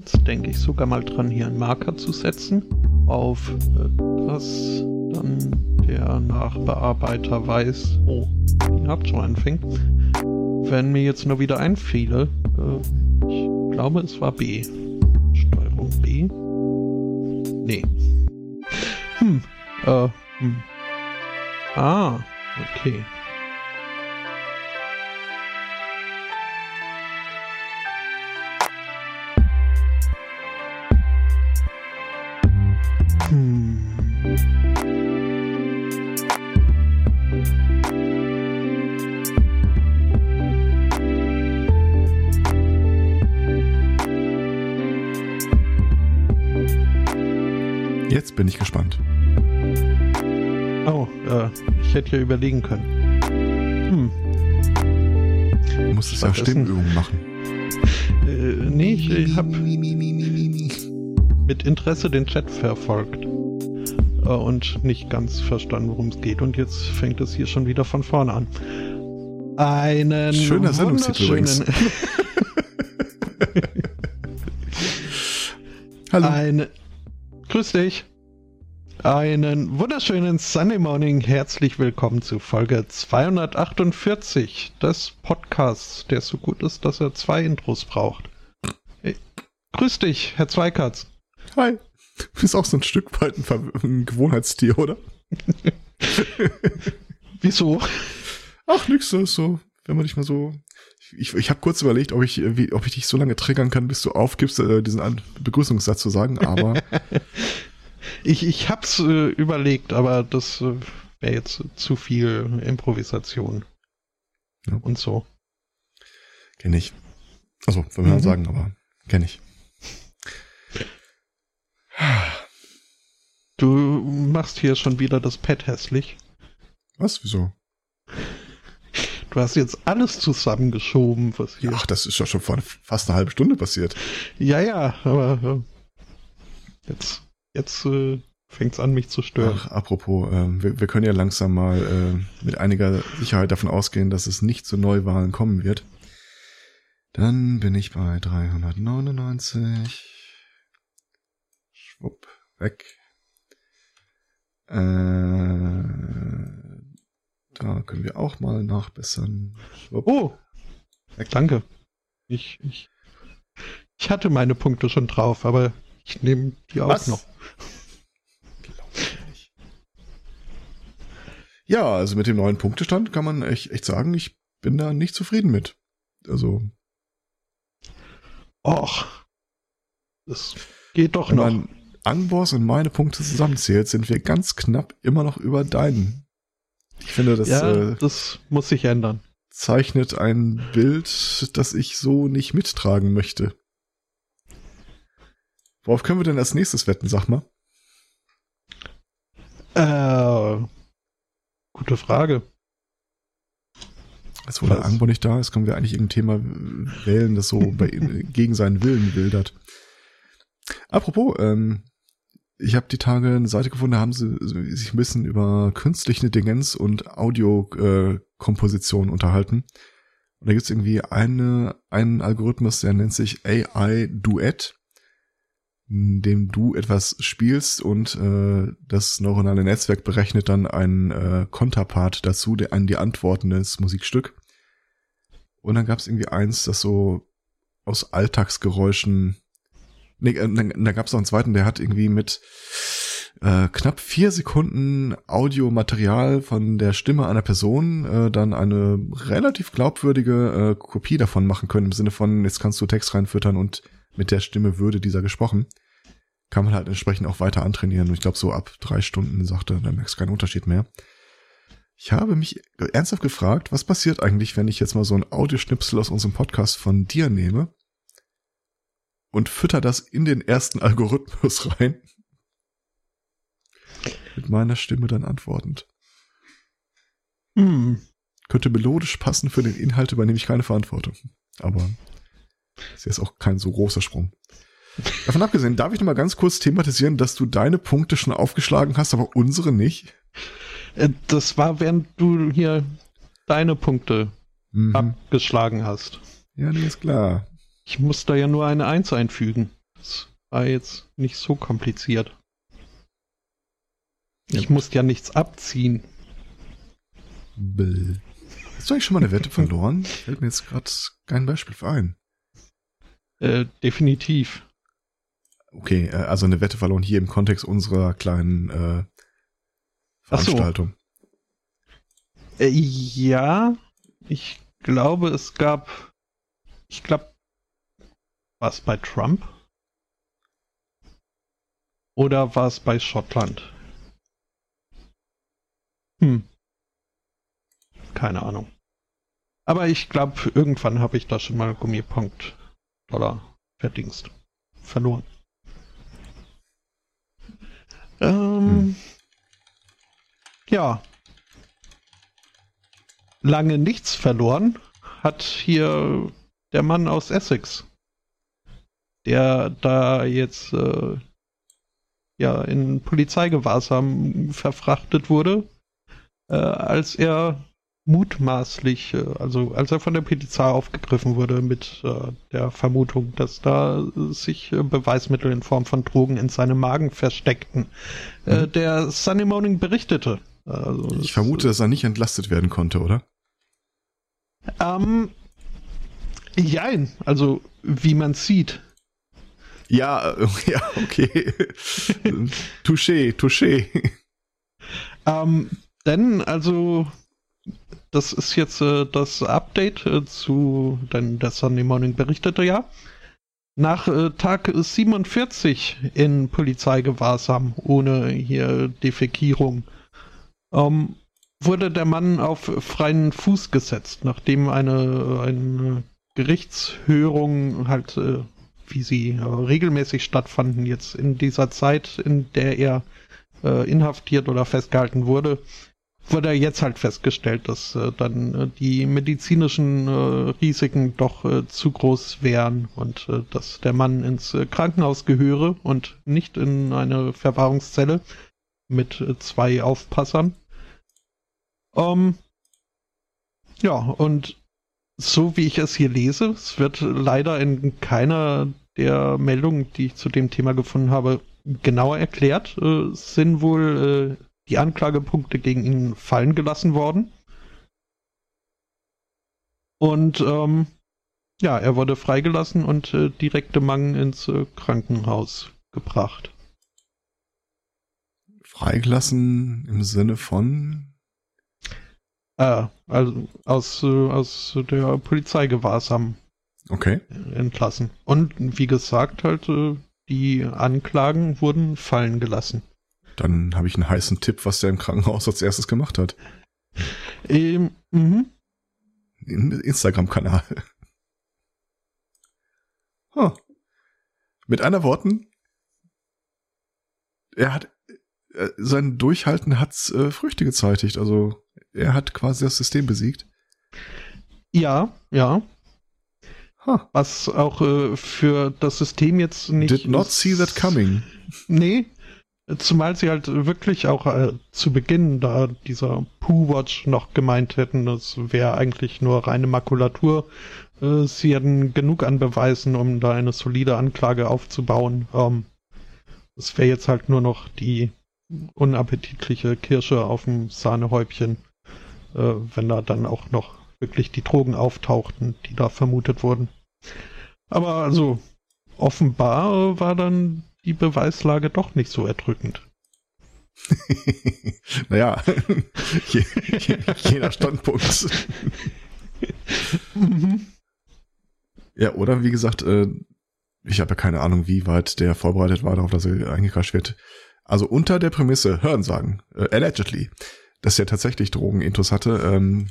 Jetzt denke ich sogar mal dran, hier einen Marker zu setzen, auf äh, das dann der Nachbearbeiter weiß, oh, die habt schon anfängt. Wenn mir jetzt nur wieder einfiele, äh, ich glaube es war B. Steuerung B. Nee. Hm, äh, hm. Ah, okay. Jetzt bin ich gespannt. Oh, äh, ich hätte ja überlegen können. Hm. Du musstest ja Stimmübungen machen. Äh, nee, ich, ich habe mit Interesse den Chat verfolgt äh, und nicht ganz verstanden, worum es geht. Und jetzt fängt es hier schon wieder von vorne an. Einen schöner Sendungstitel übrigens. Hallo. Eine, grüß dich. Einen wunderschönen Sunday Morning. Herzlich willkommen zu Folge 248 des Podcasts, der so gut ist, dass er zwei Intros braucht. Hey, grüß dich, Herr Zweikatz. Hi. Du bist auch so ein Stück weit ein, ein Gewohnheitstier, oder? Wieso? Ach, nix, das ist so, wenn man dich mal so. Ich, ich habe kurz überlegt, ob ich, wie, ob ich dich so lange triggern kann, bis du aufgibst, äh, diesen Begrüßungssatz zu sagen, aber Ich, ich hab's äh, überlegt, aber das äh, wäre jetzt zu viel Improvisation. Ja. Und so. Kenn ich. Also, wenn wir mhm. sagen, aber kenn ich. Du machst hier schon wieder das Pad hässlich. Was? Wieso? Du hast jetzt alles zusammengeschoben, was hier. Ach, das ist ja schon vor fast eine halbe Stunde passiert. Ja, ja, aber äh, jetzt Jetzt äh, fängt es an, mich zu stören. Ach, apropos, äh, wir, wir, können ja langsam mal äh, mit einiger Sicherheit davon ausgehen, dass es nicht zu Neuwahlen kommen wird. Dann bin ich bei 399. Schwupp, weg. Äh, da können wir auch mal nachbessern. Schwupp. Oh, weg. danke. Ich, ich, ich hatte meine Punkte schon drauf, aber ich nehme die auch Was? noch. Ja, also mit dem neuen Punktestand kann man echt, echt sagen, ich bin da nicht zufrieden mit. Also. Och. Das geht doch Wenn noch. man Angbors und meine Punkte zusammenzählt, sind wir ganz knapp immer noch über deinen. Ich finde, das, ja, äh, das muss sich ändern. Zeichnet ein Bild, das ich so nicht mittragen möchte. Worauf können wir denn als nächstes wetten, sag mal? Äh, gute Frage. Als wo der Angbo nicht da ist, können wir eigentlich irgendein Thema wählen, das so bei, gegen seinen Willen wildert. Apropos, ähm, ich habe die Tage eine Seite gefunden, da haben sie sich ein bisschen über künstliche Intelligenz und Audiokomposition äh, unterhalten. Und da gibt's irgendwie eine, einen Algorithmus, der nennt sich AI Duet dem du etwas spielst und äh, das neuronale Netzwerk berechnet dann einen äh, Konterpart dazu, der an die Antworten des Musikstück. Und dann gab es irgendwie eins, das so aus Alltagsgeräuschen. Nee, äh, da gab es noch einen zweiten, der hat irgendwie mit äh, knapp vier Sekunden Audiomaterial von der Stimme einer Person äh, dann eine relativ glaubwürdige äh, Kopie davon machen können, im Sinne von, jetzt kannst du Text reinfüttern und mit der Stimme würde dieser gesprochen. Kann man halt entsprechend auch weiter antrainieren. Und ich glaube, so ab drei Stunden sagte, da merkst du keinen Unterschied mehr. Ich habe mich ernsthaft gefragt, was passiert eigentlich, wenn ich jetzt mal so ein Audioschnipsel aus unserem Podcast von dir nehme und fütter das in den ersten Algorithmus rein? Mit meiner Stimme dann antwortend. Hm. Könnte melodisch passen, für den Inhalt übernehme ich keine Verantwortung. Aber ist jetzt auch kein so großer Sprung. Davon abgesehen, darf ich noch mal ganz kurz thematisieren, dass du deine Punkte schon aufgeschlagen hast, aber unsere nicht? Äh, das war, während du hier deine Punkte mhm. abgeschlagen hast. Ja, nee, ist klar. Ich muss da ja nur eine Eins einfügen. Das war jetzt nicht so kompliziert. Ich ja. musste ja nichts abziehen. Bäh. Hast du eigentlich schon mal eine Wette verloren? Fällt mir jetzt gerade kein Beispiel für ein. Äh, definitiv. Okay, äh, also eine Wette verloren hier im Kontext unserer kleinen äh, Veranstaltung. So. Äh, ja, ich glaube, es gab, ich glaube, war es bei Trump? Oder war es bei Schottland? Hm. Keine Ahnung. Aber ich glaube, irgendwann habe ich da schon mal Gummipunkt Dollar verdingst. Verloren. Ähm, hm. Ja. Lange nichts verloren hat hier der Mann aus Essex, der da jetzt äh, ja in Polizeigewahrsam verfrachtet wurde, äh, als er mutmaßlich, äh, also als er von der Polizei aufgegriffen wurde mit äh, der Vermutung, dass da sich äh, Beweismittel in Form von Drogen in seinem Magen versteckten. Äh, mhm. der Sunday Morning berichtete. Also, ich vermute, dass er nicht entlastet werden konnte, oder? Ähm, jein, also wie man sieht. Ja, ja, okay. touché, touché. Ähm, denn, also, das ist jetzt äh, das Update äh, zu, denn der Sunday Morning berichtete ja. Nach äh, Tag 47 in Polizeigewahrsam ohne hier Defekierung ähm, wurde der Mann auf freien Fuß gesetzt, nachdem eine, eine Gerichtshörung halt, äh, wie sie äh, regelmäßig stattfanden, jetzt in dieser Zeit, in der er äh, inhaftiert oder festgehalten wurde, wurde jetzt halt festgestellt, dass äh, dann äh, die medizinischen äh, Risiken doch äh, zu groß wären und dass der Mann ins Krankenhaus gehöre und nicht in eine Verwahrungszelle mit zwei Aufpassern. Ähm, ja, und so wie ich es hier lese, es wird leider in keiner der Meldungen, die ich zu dem Thema gefunden habe, genauer erklärt, äh, sind wohl äh, die Anklagepunkte gegen ihn fallen gelassen worden. Und ähm, ja, er wurde freigelassen und äh, direkte Mang ins äh, Krankenhaus gebracht. Freigelassen im Sinne von? Äh, also aus, äh, aus der Polizeigewahrsam okay. entlassen. Und wie gesagt, halt, äh, die Anklagen wurden fallen gelassen. Dann habe ich einen heißen Tipp, was der im Krankenhaus als erstes gemacht hat. Ähm, mhm. Instagram-Kanal. Huh. Mit einer Worten, er hat äh, sein Durchhalten hat äh, Früchte gezeitigt. Also er hat quasi das System besiegt. Ja, ja. Huh. Was auch äh, für das System jetzt nicht. Did not see that coming. Nee, Zumal sie halt wirklich auch äh, zu Beginn da dieser Poo-Watch noch gemeint hätten, das wäre eigentlich nur reine Makulatur. Äh, sie hätten genug an Beweisen, um da eine solide Anklage aufzubauen. Ähm, es wäre jetzt halt nur noch die unappetitliche Kirsche auf dem Sahnehäubchen, äh, wenn da dann auch noch wirklich die Drogen auftauchten, die da vermutet wurden. Aber also offenbar war dann die Beweislage doch nicht so erdrückend. naja, je, je, je nach Standpunkt. mhm. Ja, oder wie gesagt, äh, ich habe ja keine Ahnung, wie weit der vorbereitet war darauf, dass er eingekascht wird. Also unter der Prämisse, hören sagen, äh, allegedly, dass er tatsächlich Drogenintus hatte. Ähm,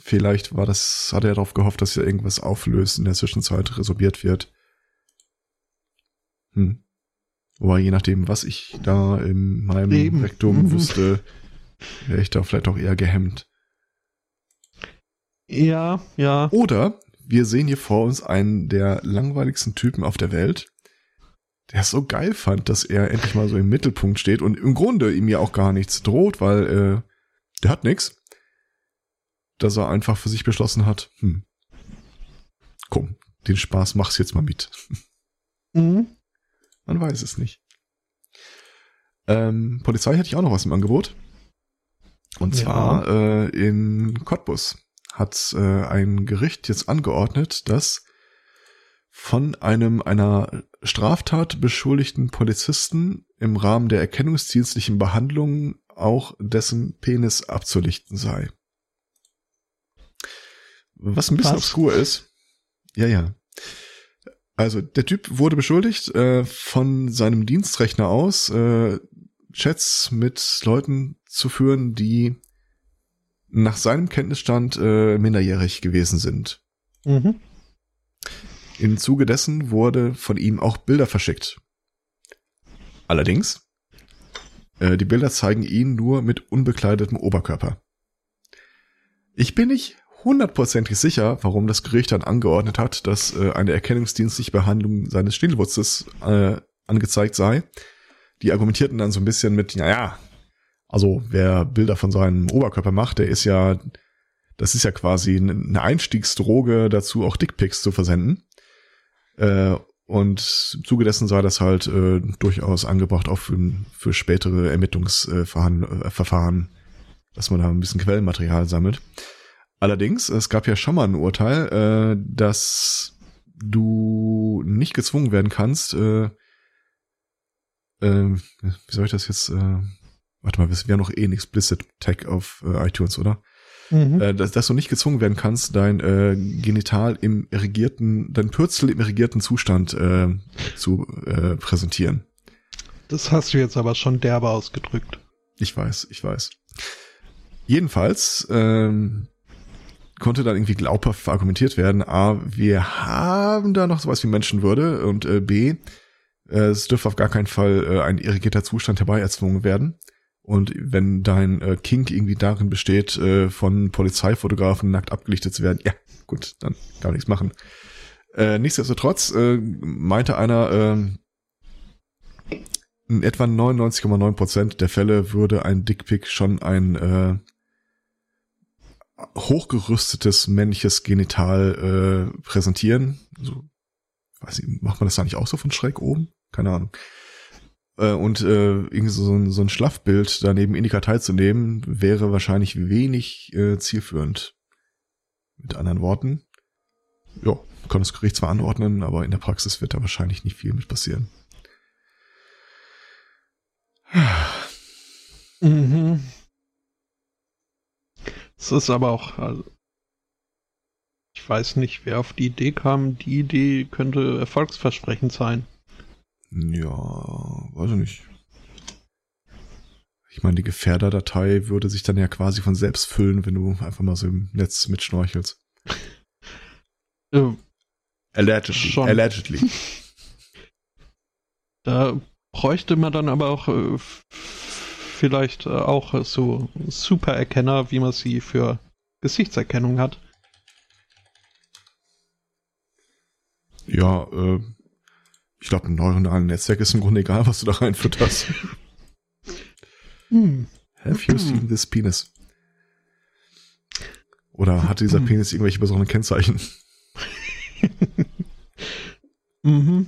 vielleicht war das, hat er darauf gehofft, dass er irgendwas auflöst, in der Zwischenzeit resorbiert wird. Hm. Aber je nachdem, was ich da in meinem Eben. Rektum wüsste, wäre ich da vielleicht auch eher gehemmt. Ja, ja. Oder wir sehen hier vor uns einen der langweiligsten Typen auf der Welt, der es so geil fand, dass er endlich mal so im Mittelpunkt steht und im Grunde ihm ja auch gar nichts droht, weil äh, der hat nichts. Dass er einfach für sich beschlossen hat, hm, komm, den Spaß mach's jetzt mal mit. Mhm. Man weiß es nicht. Ähm, Polizei hätte ich auch noch was im Angebot. Und Ja. zwar äh, in Cottbus hat äh, ein Gericht jetzt angeordnet, dass von einem einer Straftat beschuldigten Polizisten im Rahmen der erkennungsdienstlichen Behandlung auch dessen Penis abzulichten sei. Was ein bisschen obskur ist. Ja, ja. Also der Typ wurde beschuldigt, äh, von seinem Dienstrechner aus äh, Chats mit Leuten zu führen, die nach seinem Kenntnisstand äh, minderjährig gewesen sind. Mhm. Im Zuge dessen wurde von ihm auch Bilder verschickt. Allerdings, äh, die Bilder zeigen ihn nur mit unbekleidetem Oberkörper. Ich bin nicht hundertprozentig sicher, warum das Gericht dann angeordnet hat, dass äh, eine erkennungsdienstliche Behandlung seines Stillwurzes äh, angezeigt sei. Die argumentierten dann so ein bisschen mit, naja, also wer Bilder von seinem Oberkörper macht, der ist ja, das ist ja quasi eine Einstiegsdroge dazu, auch Dickpics zu versenden. Äh, und im Zuge dessen sei das halt äh, durchaus angebracht auch für, für spätere Ermittlungsverfahren, äh, dass man da ein bisschen Quellenmaterial sammelt. Allerdings, es gab ja schon mal ein Urteil, äh, dass du nicht gezwungen werden kannst, äh, äh, wie soll ich das jetzt, äh, warte mal, wir haben noch eh einen Explicit Tag auf äh, iTunes, oder? Mhm. Äh, dass, dass du nicht gezwungen werden kannst, dein äh, Genital im irrigierten, dein Pürzel im irrigierten Zustand äh, zu äh, präsentieren. Das hast du jetzt aber schon derbe ausgedrückt. Ich weiß, ich weiß. Jedenfalls ähm, konnte dann irgendwie glaubhaft argumentiert werden, A, wir haben da noch sowas wie Menschenwürde und äh, B, äh, es dürfte auf gar keinen Fall äh, ein irrigierter Zustand herbei erzwungen werden. Und wenn dein äh, Kink irgendwie darin besteht, äh, von Polizeifotografen nackt abgelichtet zu werden, ja, gut, dann kann man nichts machen. Äh, nichtsdestotrotz äh, meinte einer, äh, in etwa 99,9 Prozent der Fälle würde ein Dickpick schon ein äh, hochgerüstetes männliches Genital äh, präsentieren. Also, weiß ich, macht man das da nicht auch so von schräg oben? Keine Ahnung. Äh, und äh, irgendwie so ein, so ein Schlaffbild daneben Indika teilzunehmen, wäre wahrscheinlich wenig äh, zielführend. Mit anderen Worten, ja, kann das Gericht zwar anordnen, aber in der Praxis wird da wahrscheinlich nicht viel mit passieren. Mhm. Es ist aber auch, also, ich weiß nicht, wer auf die Idee kam. Die Idee könnte erfolgsversprechend sein. Ja, weiß ich nicht. Ich meine, die Gefährderdatei würde sich dann ja quasi von selbst füllen, wenn du einfach mal so im Netz mitschnorchelst. Äh, Allegedly. Schon. Allegedly. Da bräuchte man dann aber auch äh, vielleicht äh, auch so Supererkenner, wie man sie für Gesichtserkennung hat. Ja, äh, ich glaube, ein neuronalen Netzwerk ist im Grunde egal, was du da reinfütterst. Hm. Have you seen this penis? Oder hatte dieser Penis irgendwelche besonderen Kennzeichen? Mhm.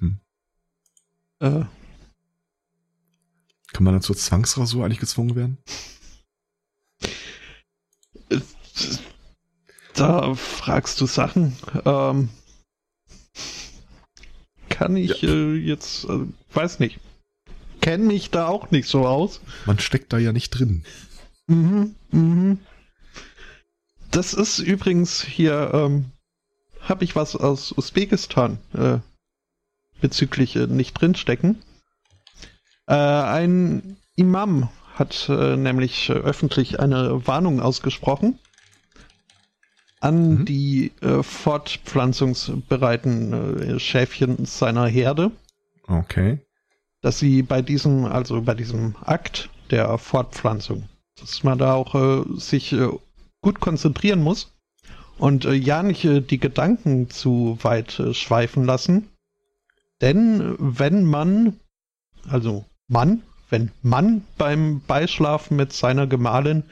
Hm. Äh, Kann man dann zur Zwangsrasur eigentlich gezwungen werden? da fragst du Sachen. Ähm, kann ich äh, jetzt, äh, weiß nicht. Kenn mich da auch nicht so aus. Man steckt da ja nicht drin. Mhm, mhm. Das ist übrigens hier, ähm, habe ich was aus Usbekistan äh, bezüglich äh, nicht drinstecken. Äh, ein Imam hat äh, nämlich äh, öffentlich eine Warnung ausgesprochen an Mhm. die äh, fortpflanzungsbereiten äh, Schäfchen seiner Herde Okay. dass sie bei diesem, also bei diesem Akt der Fortpflanzung, dass man da auch äh, sich gut konzentrieren muss und ja nicht die Gedanken zu weit schweifen lassen. Denn wenn man, also Mann, wenn Mann beim Beischlafen mit seiner Gemahlin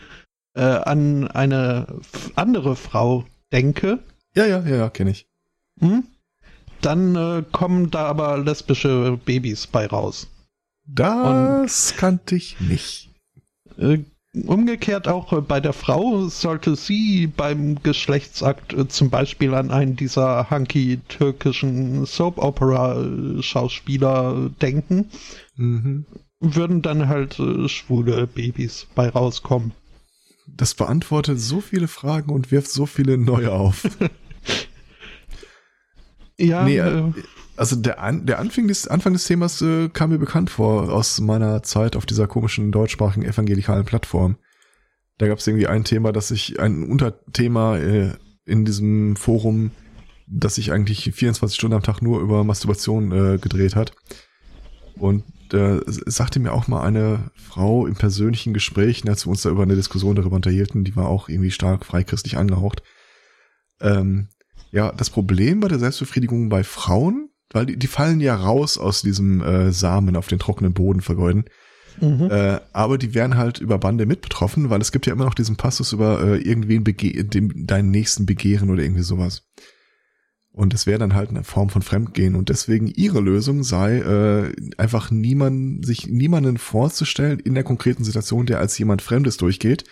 äh, an eine andere Frau denke, Ja, ja, ja, ja kenne ich. hm, dann äh, kommen da aber lesbische Babys bei raus. Das Und, kannte ich nicht. Äh, umgekehrt auch äh, bei der Frau sollte sie beim Geschlechtsakt äh, zum Beispiel an einen dieser hunky türkischen Soap-Opera-Schauspieler denken, mhm. würden dann halt äh, schwule Babys bei rauskommen. Das beantwortet so viele Fragen und wirft so viele neue auf. ja. Nee, äh, also der, An der Anfang, des, Anfang des Themas äh, kam mir bekannt vor aus meiner Zeit auf dieser komischen deutschsprachigen evangelikalen Plattform. Da gab es irgendwie ein Thema, dass ich ein Unterthema äh, in diesem Forum, das sich eigentlich 24 Stunden am Tag nur über Masturbation äh, gedreht hat. Und äh, sagte mir auch mal eine Frau im persönlichen Gespräch, als wir uns da über eine Diskussion darüber unterhielten, die war auch irgendwie stark freichristlich angehaucht. Ähm, ja, das Problem bei der Selbstbefriedigung bei Frauen weil die, die fallen ja raus aus diesem äh, Samen auf den trockenen Boden vergeuden. Mhm. Äh, aber die werden halt über Bande mit betroffen, weil es gibt ja immer noch diesen Passus über äh, irgendwen bege dem, deinen nächsten begehren oder irgendwie sowas. Und es wäre dann halt eine Form von Fremdgehen. Und deswegen ihre Lösung sei, äh, einfach niemanden, sich niemanden vorzustellen in der konkreten Situation, der als jemand Fremdes durchgeht.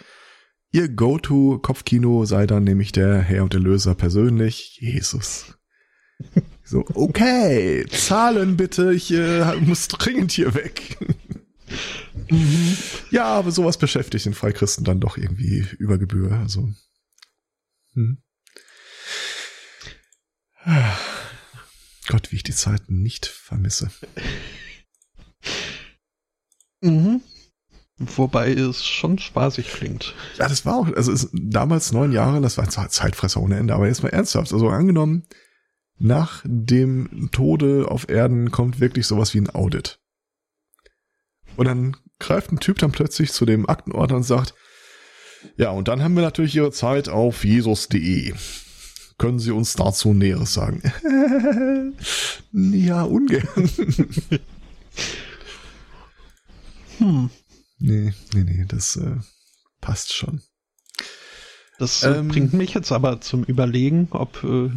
Ihr Go-To-Kopfkino sei dann nämlich der Herr und Erlöser persönlich, Jesus. So, okay, zahlen bitte, ich äh, muss dringend hier weg. mhm. Ja, aber sowas beschäftigt den Freikristen dann doch irgendwie über Gebühr. Also. Hm. Gott, wie ich die Zeiten nicht vermisse. Mhm. Wobei es schon spaßig klingt. Ja, das war auch, also damals neun Jahre, das war Zeitfresser ohne Ende, aber jetzt mal ernsthaft. Also angenommen, nach dem Tode auf Erden kommt wirklich sowas wie ein Audit. Und dann greift ein Typ dann plötzlich zu dem Aktenordner und sagt, ja, und dann haben wir natürlich Ihre Zeit auf jesus.de. Können Sie uns dazu Näheres sagen? ja, ungern. hm. Nee, nee, nee, das äh, passt schon. Das äh, ähm, bringt mich jetzt aber zum Überlegen, ob äh,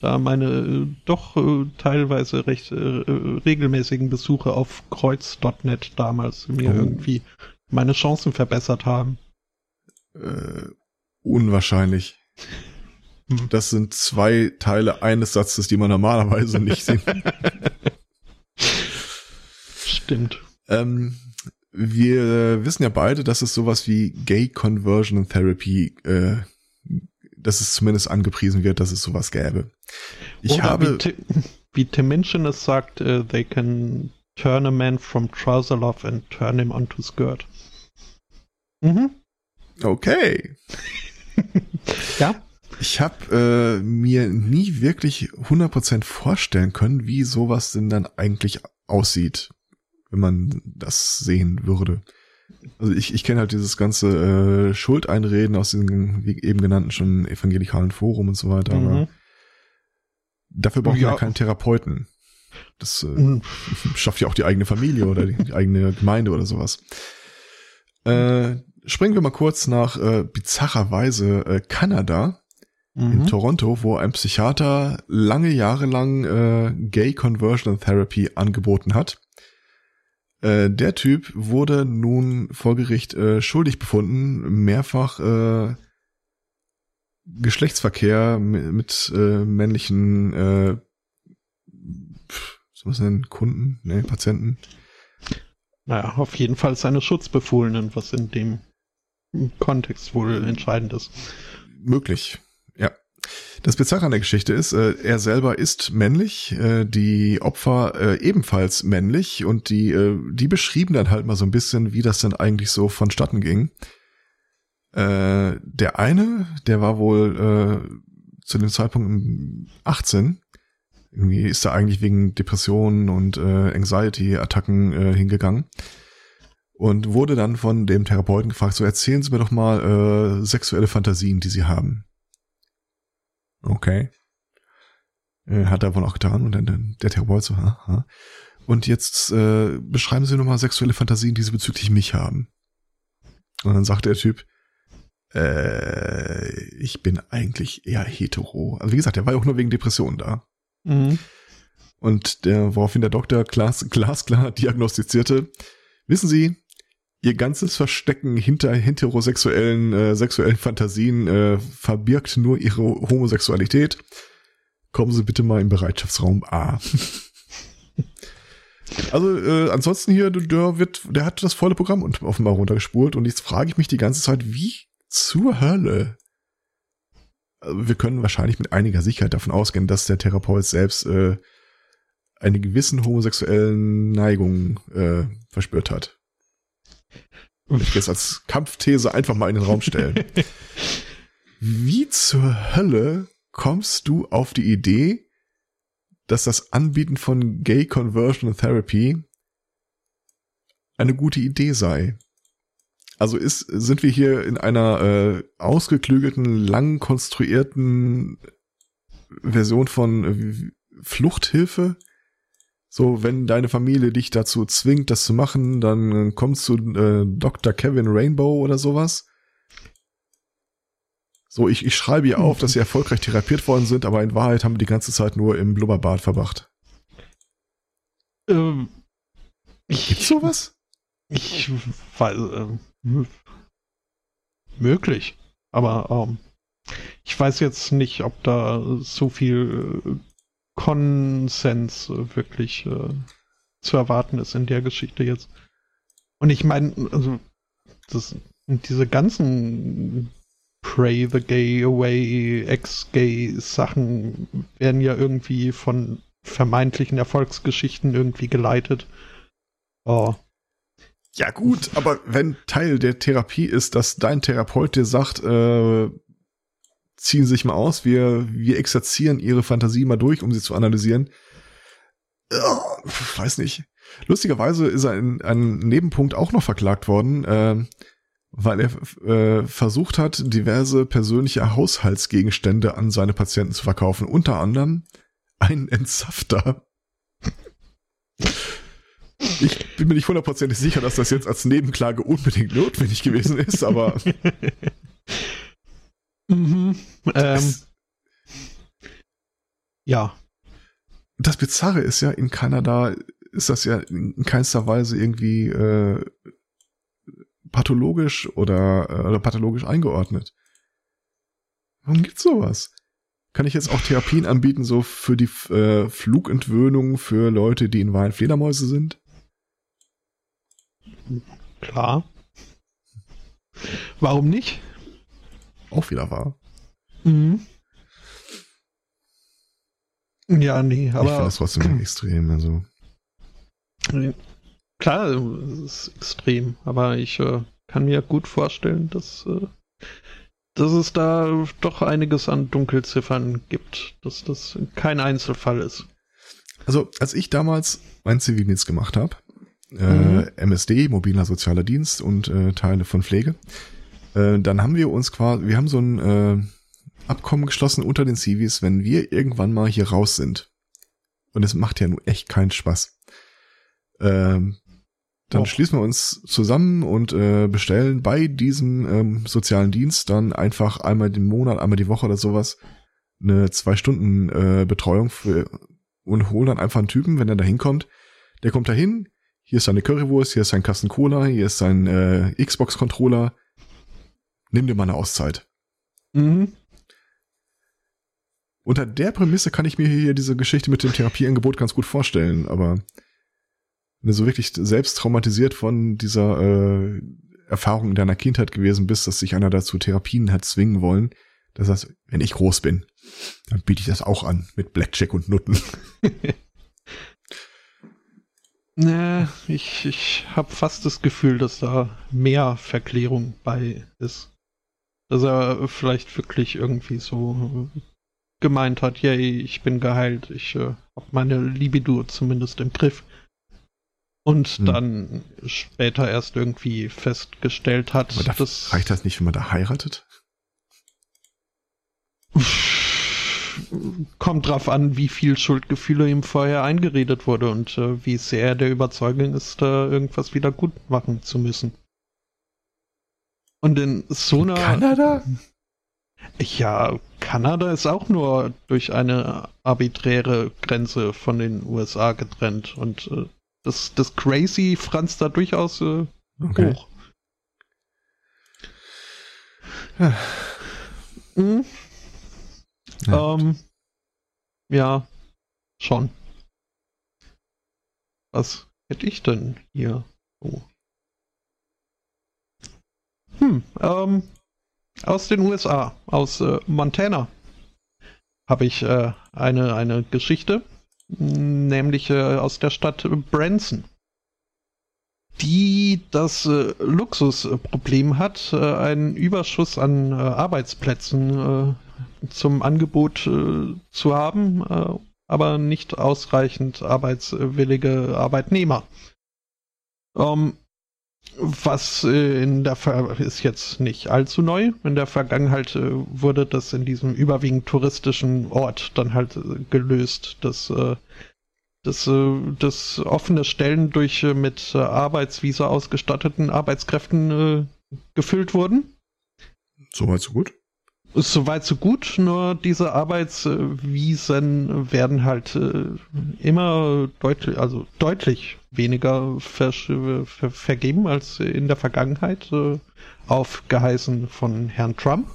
da meine äh, doch äh, teilweise recht äh, regelmäßigen Besuche auf kreuz.net damals mir oh. irgendwie meine Chancen verbessert haben. Äh, unwahrscheinlich. Hm. Das sind zwei Teile eines Satzes, die man normalerweise nicht sieht. Stimmt. Ähm, wir wissen ja beide, dass es sowas wie Gay Conversion Therapy äh, dass es zumindest angepriesen wird, dass es sowas gäbe. Ich Oder habe. Wie, Tim, wie Tim Minchin es sagt, uh, they can turn a man from trouser love and turn him onto skirt. Mhm. Okay. ja. Ich habe äh, mir nie wirklich 100% vorstellen können, wie sowas denn dann eigentlich aussieht, wenn man das sehen würde. Also ich, ich kenne halt dieses ganze äh, Schuldeinreden aus dem, wie eben genannten, schon evangelikalen Forum und so weiter, mhm. aber dafür braucht ja. man ja keinen Therapeuten. Das äh, mhm. schafft ja auch die eigene Familie oder die, die eigene Gemeinde oder sowas. Äh, springen wir mal kurz nach äh, bizarrerweise äh, Kanada mhm. in Toronto, wo ein Psychiater lange Jahre lang äh, Gay Conversion Therapy angeboten hat. Äh, der Typ wurde nun vor Gericht äh, schuldig befunden, mehrfach äh, Geschlechtsverkehr mit, mit äh, männlichen äh, was denn, Kunden, ne, Patienten. Naja, auf jeden Fall seine Schutzbefohlenen, was in dem Kontext wohl entscheidend ist. Möglich. Das Bizarre an der Geschichte ist, äh, er selber ist männlich, äh, die Opfer äh, ebenfalls männlich und die, äh, die beschrieben dann halt mal so ein bisschen, wie das denn eigentlich so vonstatten ging. Äh, der eine, der war wohl äh, zu dem Zeitpunkt 18, irgendwie ist er eigentlich wegen Depressionen und äh, Anxiety-Attacken äh, hingegangen und wurde dann von dem Therapeuten gefragt, so erzählen Sie mir doch mal äh, sexuelle Fantasien, die Sie haben. Okay. Äh, hat er wohl auch getan und dann der Therapeut so, ha, ha. Und jetzt äh, beschreiben Sie nochmal sexuelle Fantasien, die Sie bezüglich mich haben. Und dann sagt der Typ, äh, ich bin eigentlich eher hetero. Also wie gesagt, er war ja auch nur wegen Depressionen da. Mhm. Und der, woraufhin der Doktor glas, glasklar diagnostizierte, wissen Sie, Ihr ganzes Verstecken hinter heterosexuellen äh, sexuellen Fantasien äh, verbirgt nur Ihre Homosexualität. Kommen Sie bitte mal im Bereitschaftsraum A. also äh, ansonsten hier, der wird, der hat das volle Programm und offenbar runtergespult und jetzt frage ich mich die ganze Zeit, wie zur Hölle also wir können wahrscheinlich mit einiger Sicherheit davon ausgehen, dass der Therapeut selbst äh, eine gewissen homosexuellen Neigung äh, verspürt hat. Und ich jetzt als Kampfthese einfach mal in den Raum stellen. Wie zur Hölle kommst du auf die Idee, dass das Anbieten von Gay Conversion Therapy eine gute Idee sei? Also ist, sind wir hier in einer äh, ausgeklügelten, lang konstruierten Version von äh, Fluchthilfe? So, wenn deine Familie dich dazu zwingt, das zu machen, dann kommst du äh, Dr. Kevin Rainbow oder sowas. So, ich, ich schreibe hier auf, dass sie erfolgreich therapiert worden sind, aber in Wahrheit haben die ganze Zeit nur im Blubberbad verbracht. Ähm, Gibt's sowas? Ich weiß, äh, möglich. Aber ähm, ich weiß jetzt nicht, ob da so viel äh, Konsens wirklich äh, zu erwarten ist in der Geschichte jetzt. Und ich meine, also das, diese ganzen Pray the Gay Away, Ex-Gay Sachen werden ja irgendwie von vermeintlichen Erfolgsgeschichten irgendwie geleitet. Oh, ja gut, aber wenn Teil der Therapie ist, dass dein Therapeut dir sagt, äh, ziehen sich mal aus, wir, wir exerzieren ihre Fantasie mal durch, um sie zu analysieren. Oh, weiß nicht. Lustigerweise ist er in einem Nebenpunkt auch noch verklagt worden, äh, weil er äh, versucht hat, diverse persönliche Haushaltsgegenstände an seine Patienten zu verkaufen. Unter anderem einen Entsafter. Ich bin mir nicht hundertprozentig sicher, dass das jetzt als Nebenklage unbedingt notwendig gewesen ist, aber. mhm, ähm, ja. Das Bizarre ist ja, in Kanada ist das ja in keinster Weise irgendwie äh, pathologisch oder, äh, oder pathologisch eingeordnet. Warum gibt's sowas? Kann ich jetzt auch Therapien anbieten, so für die äh, Flugentwöhnung für Leute, die in Wahrheit Fledermäuse sind? Klar. Warum nicht? Auch wieder wahr. Mhm. Ja, nee, aber. Ich finde das trotzdem extrem, also. Klar, es ist extrem, aber ich äh, kann mir gut vorstellen, dass, äh, dass es da doch einiges an Dunkelziffern gibt, dass das kein Einzelfall ist. Also, als ich damals meinen Zivildienst gemacht habe, mhm. äh, MSD, mobiler sozialer Dienst und äh, Teile von Pflege. Äh, dann haben wir uns quasi, wir haben so ein äh, Abkommen geschlossen unter den Civis, wenn wir irgendwann mal hier raus sind. Und es macht ja nur echt keinen Spaß. Ähm, dann oh. schließen wir uns zusammen und äh, bestellen bei diesem ähm, sozialen Dienst dann einfach einmal den Monat, einmal die Woche oder sowas eine zwei Stunden äh, Betreuung für, und holen dann einfach einen Typen, wenn er da hinkommt. Der kommt da hin, hier ist seine Currywurst, hier ist sein Kasten Cola, hier ist sein äh, Xbox-Controller. Nimm dir mal eine Auszeit. Mhm. Unter der Prämisse kann ich mir hier diese Geschichte mit dem Therapieangebot ganz gut vorstellen, aber wenn du so wirklich selbst traumatisiert von dieser äh, Erfahrung in deiner Kindheit gewesen bist, dass sich einer dazu Therapien hat zwingen wollen, das heißt, wenn ich groß bin, dann biete ich das auch an mit Blackjack und Nutten. Nee, ich, ich habe fast das Gefühl, dass da mehr Verklärung bei ist. Dass er vielleicht wirklich irgendwie so gemeint hat, yay, ich bin geheilt, ich äh, habe meine Libido zumindest im Griff. Und hm. dann später erst irgendwie festgestellt hat, Aber dass... Reicht das nicht, wenn man da heiratet? kommt drauf an, wie viel Schuldgefühle ihm vorher eingeredet wurde und äh, wie sehr er der Überzeugung ist, da irgendwas wieder gut machen zu müssen. Und in so einer. Kanada? Ja, Kanada ist auch nur durch eine arbiträre Grenze von den USA getrennt und äh, das, das Crazy franzt da durchaus äh, okay. hoch. Ja. Hm. Ja. Ähm, ja, schon. Was hätte ich denn hier? Oh. Hm, ähm, aus den USA, aus äh, Montana, habe ich äh, eine, eine Geschichte, nämlich äh, aus der Stadt Branson, die das äh, Luxusproblem hat, äh, einen Überschuss an äh, Arbeitsplätzen zum Angebot zu haben, aber nicht ausreichend arbeitswillige Arbeitnehmer. Ähm, was äh, in der Ver ist jetzt nicht allzu neu. In der Vergangenheit äh, wurde das in diesem überwiegend touristischen Ort dann halt äh, gelöst, dass das, das offene Stellen durch mit Arbeitsvisa ausgestatteten Arbeitskräften gefüllt wurden. Soweit so gut. Soweit so gut, nur diese Arbeitswiesen werden halt äh, immer deutlich, also deutlich weniger ver ver vergeben als in der Vergangenheit, äh, aufgeheißen von Herrn Trump.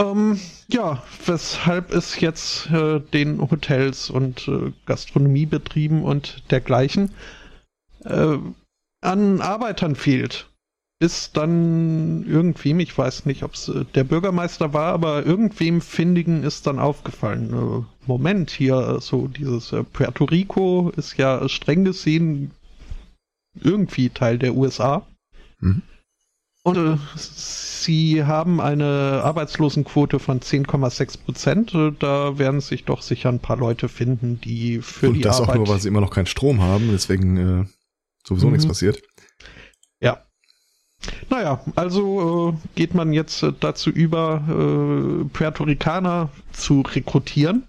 Ähm, ja, weshalb es jetzt äh, den Hotels und äh, Gastronomiebetrieben und dergleichen äh, an Arbeitern fehlt bis dann irgendwem, ich weiß nicht, ob es äh, der Bürgermeister war, aber irgendwem Findigen ist dann aufgefallen. Äh, Moment, hier äh, so dieses Puerto Rico ist ja streng gesehen irgendwie Teil der USA. Mhm. Und äh, sie haben eine Arbeitslosenquote von 10,6 Prozent. Da werden sich doch sicher ein paar Leute finden, die für Und die das Arbeit... auch nur, weil sie immer noch keinen Strom haben, deswegen äh, sowieso mhm. nichts passiert. Ja, naja, also äh, geht man jetzt äh, dazu über, äh, Puerto Ricaner zu rekrutieren.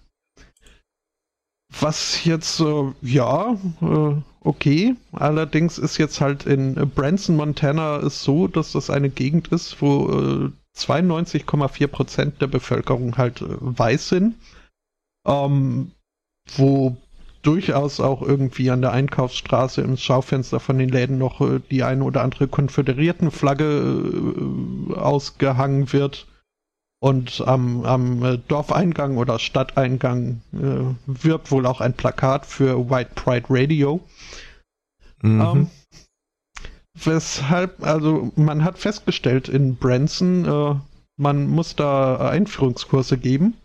Was jetzt, äh, ja, äh, okay. Allerdings ist jetzt halt in Branson, Montana, ist so, dass das eine Gegend ist, wo 92,4 äh, Prozent der Bevölkerung halt weiß sind. Ähm, wo durchaus auch irgendwie an der Einkaufsstraße im Schaufenster von den Läden noch äh, die eine oder andere Konföderiertenflagge äh, ausgehangen wird. Und am, am äh, Dorfeingang oder Stadteingang äh, wirbt wohl auch ein Plakat für White Pride Radio. Mhm. Ähm, weshalb, also man hat festgestellt in Branson, man muss da Einführungskurse geben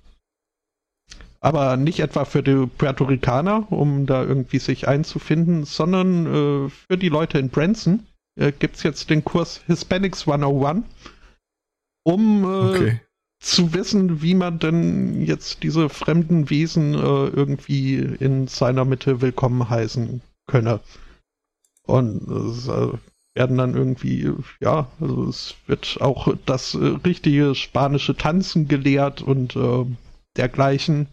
aber nicht etwa für die Puerto Ricaner, um da irgendwie sich einzufinden, sondern äh, für die Leute in Branson äh, gibt es jetzt den Kurs Hispanics 101, um äh, okay. zu wissen, wie man denn jetzt diese fremden Wesen äh, irgendwie in seiner Mitte willkommen heißen könne. Und es äh, werden dann irgendwie, ja, also es wird auch das äh, richtige spanische Tanzen gelehrt und dergleichen.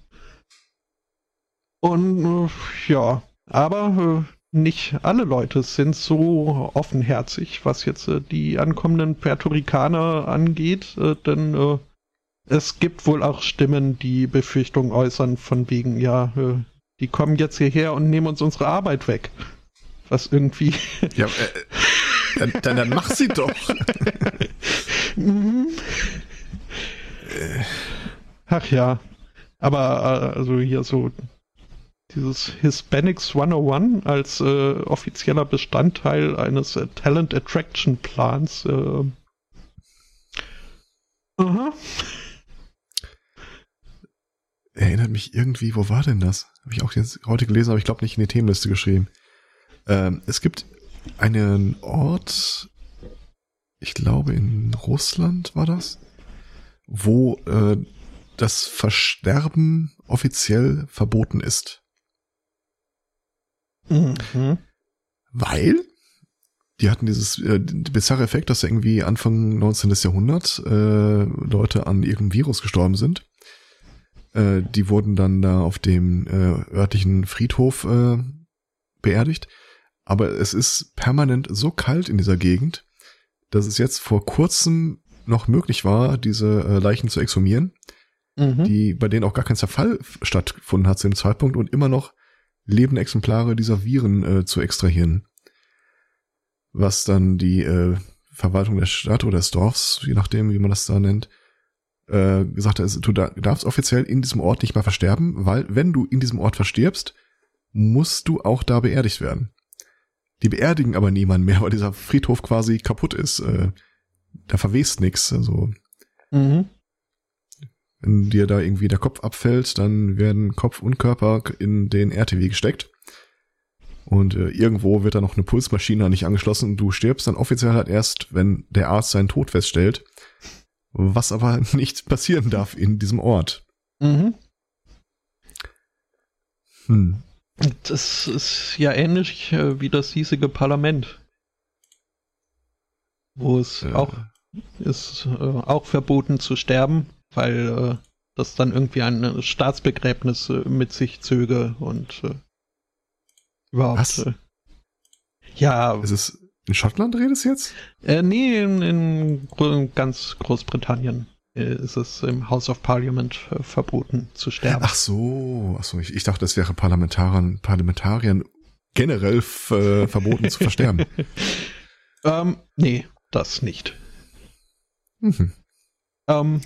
Und äh, ja, aber äh, nicht alle Leute sind so offenherzig, was jetzt äh, die ankommenden Puerto Ricaner angeht, äh, denn äh, es gibt wohl auch Stimmen, die Befürchtungen äußern, von wegen, ja, äh, die kommen jetzt hierher und nehmen uns unsere Arbeit weg. Was irgendwie. Ja, dann, dann, dann mach sie doch. mhm. Ach ja. Aber also hier so dieses Hispanics 101 als äh, offizieller Bestandteil eines äh, Talent Attraction Plans. Äh. Aha. Erinnert mich irgendwie, wo war denn das? Habe ich auch jetzt heute gelesen, aber ich glaube nicht in die Themenliste geschrieben. Ähm, es gibt einen Ort, ich glaube in Russland war das, wo äh, das Versterben offiziell verboten ist. Mhm. Weil die hatten dieses äh, bizarre Effekt, dass irgendwie Anfang 19. Jahrhundert äh, Leute an irgendeinem Virus gestorben sind. Äh, die wurden dann da auf dem äh, örtlichen Friedhof äh, beerdigt. Aber es ist permanent so kalt in dieser Gegend, dass es jetzt vor kurzem noch möglich war, diese äh, Leichen zu exhumieren, Mhm. die, bei denen auch gar kein Zerfall stattgefunden hat zu dem Zeitpunkt und immer noch lebende Exemplare dieser Viren äh, zu extrahieren. Was dann die äh, Verwaltung der Stadt oder des Dorfs, je nachdem, wie man das da nennt, äh, gesagt hat, du da- darfst offiziell in diesem Ort nicht mehr versterben, weil wenn du in diesem Ort verstirbst, musst du auch da beerdigt werden. Die beerdigen aber niemanden mehr, weil dieser Friedhof quasi kaputt ist. Äh, da verwest nix. Also Mhm. Wenn dir da irgendwie der Kopf abfällt, dann werden Kopf und Körper in den RTW gesteckt. Und äh, irgendwo wird da noch eine Pulsmaschine an dich angeschlossen und du stirbst dann offiziell halt erst, wenn der Arzt seinen Tod feststellt. Was aber nicht passieren darf in diesem Ort. Mhm. Hm. Das ist ja ähnlich äh, wie das hiesige Parlament. Wo es Äh, auch ist äh, auch verboten zu sterben, weil äh, das dann irgendwie ein Staatsbegräbnis äh, mit sich zöge und äh, überhaupt. Was? Äh, ja, Es ist in Schottland redest du jetzt? äh, nee, in, in Gro ganz Großbritannien äh, ist es im House of Parliament äh, verboten zu sterben. Ach so, ach so, ich, ich dachte, das wäre Parlamentariern, Parlamentariern generell äh, verboten zu versterben. Ähm, nee, das nicht. Mhm. Ähm,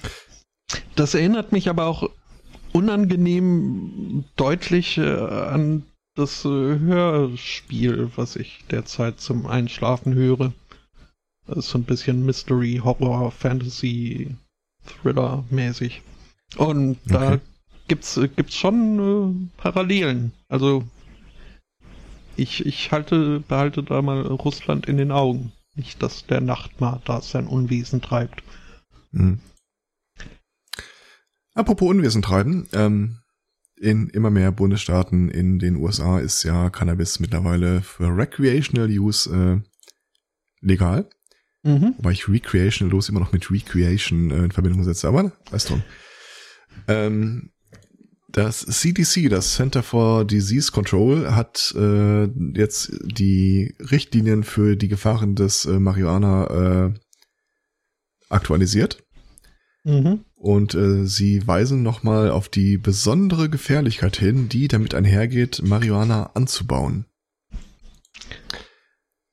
das erinnert mich aber auch unangenehm deutlich äh, an das äh, Hörspiel, was ich derzeit zum Einschlafen höre. Das ist so ein bisschen Mystery, Horror, Fantasy, Thriller mäßig. Und da Okay. gibt's, äh, gibt's schon äh, Parallelen. Also ich, ich halte, behalte da mal Russland in den Augen. Nicht, dass der Nachtmar da sein Unwesen treibt. Mhm. Apropos Unwesen treiben, ähm, in immer mehr Bundesstaaten in den USA ist ja Cannabis mittlerweile für Recreational Use äh, legal. Mhm. Wobei ich Recreational los immer noch mit Recreation äh, in Verbindung setze, aber weißt du. Ähm, das CDC, das Center for Disease Control, hat äh, jetzt die Richtlinien für die Gefahren des äh, Marihuana äh, aktualisiert. Mhm. Und äh, sie weisen nochmal auf die besondere Gefährlichkeit hin, die damit einhergeht, Marihuana anzubauen.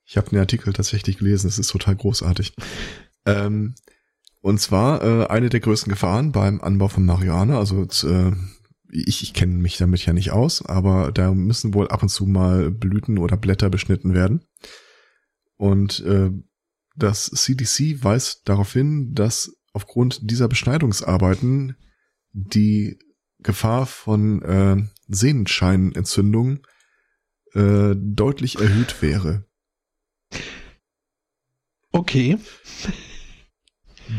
Ich habe den Artikel tatsächlich gelesen, es ist total großartig. Ähm, und zwar äh, eine der größten Gefahren beim Anbau von Marihuana, also äh, ich, ich kenne mich damit ja nicht aus, aber da müssen wohl ab und zu mal Blüten oder Blätter beschnitten werden. Und äh, das CDC weist darauf hin, dass aufgrund dieser Beschneidungsarbeiten die Gefahr von äh, Sehnenscheinentzündung äh, deutlich erhöht wäre. Okay.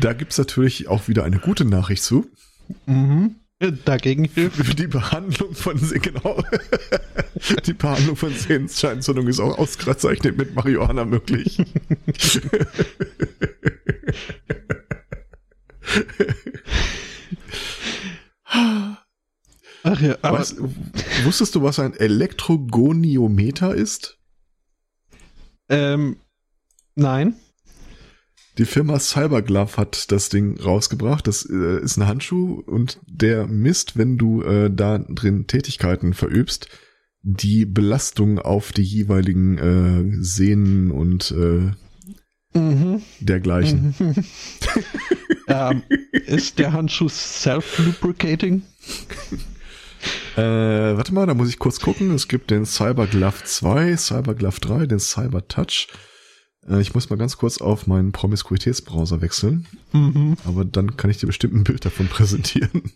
Da gibt's natürlich auch wieder eine gute Nachricht zu. Mhm. Dagegen hilft. Für die Behandlung von genau. die Behandlung von Sehnenscheinentzündung ist auch ausgezeichnet mit Marihuana möglich. Ach ja, aber was, wusstest du, was ein Elektrogoniometer ist? ähm, nein. Die Firma Cyberglove hat das Ding rausgebracht. Das äh, ist ein Handschuh und der misst, wenn du äh, da drin Tätigkeiten verübst, die Belastung auf die jeweiligen äh, Sehnen und äh, Mhm. dergleichen. Mhm. ähm, ist der Handschuh self-lubricating? Äh, warte mal, da muss ich kurz gucken. Es gibt den Cyberglove 2, Cyberglove 3, den Cybertouch. Äh, ich muss mal ganz kurz auf meinen Promiskuitätsbrowser wechseln. Mhm. Aber dann kann ich dir bestimmt ein Bild davon präsentieren.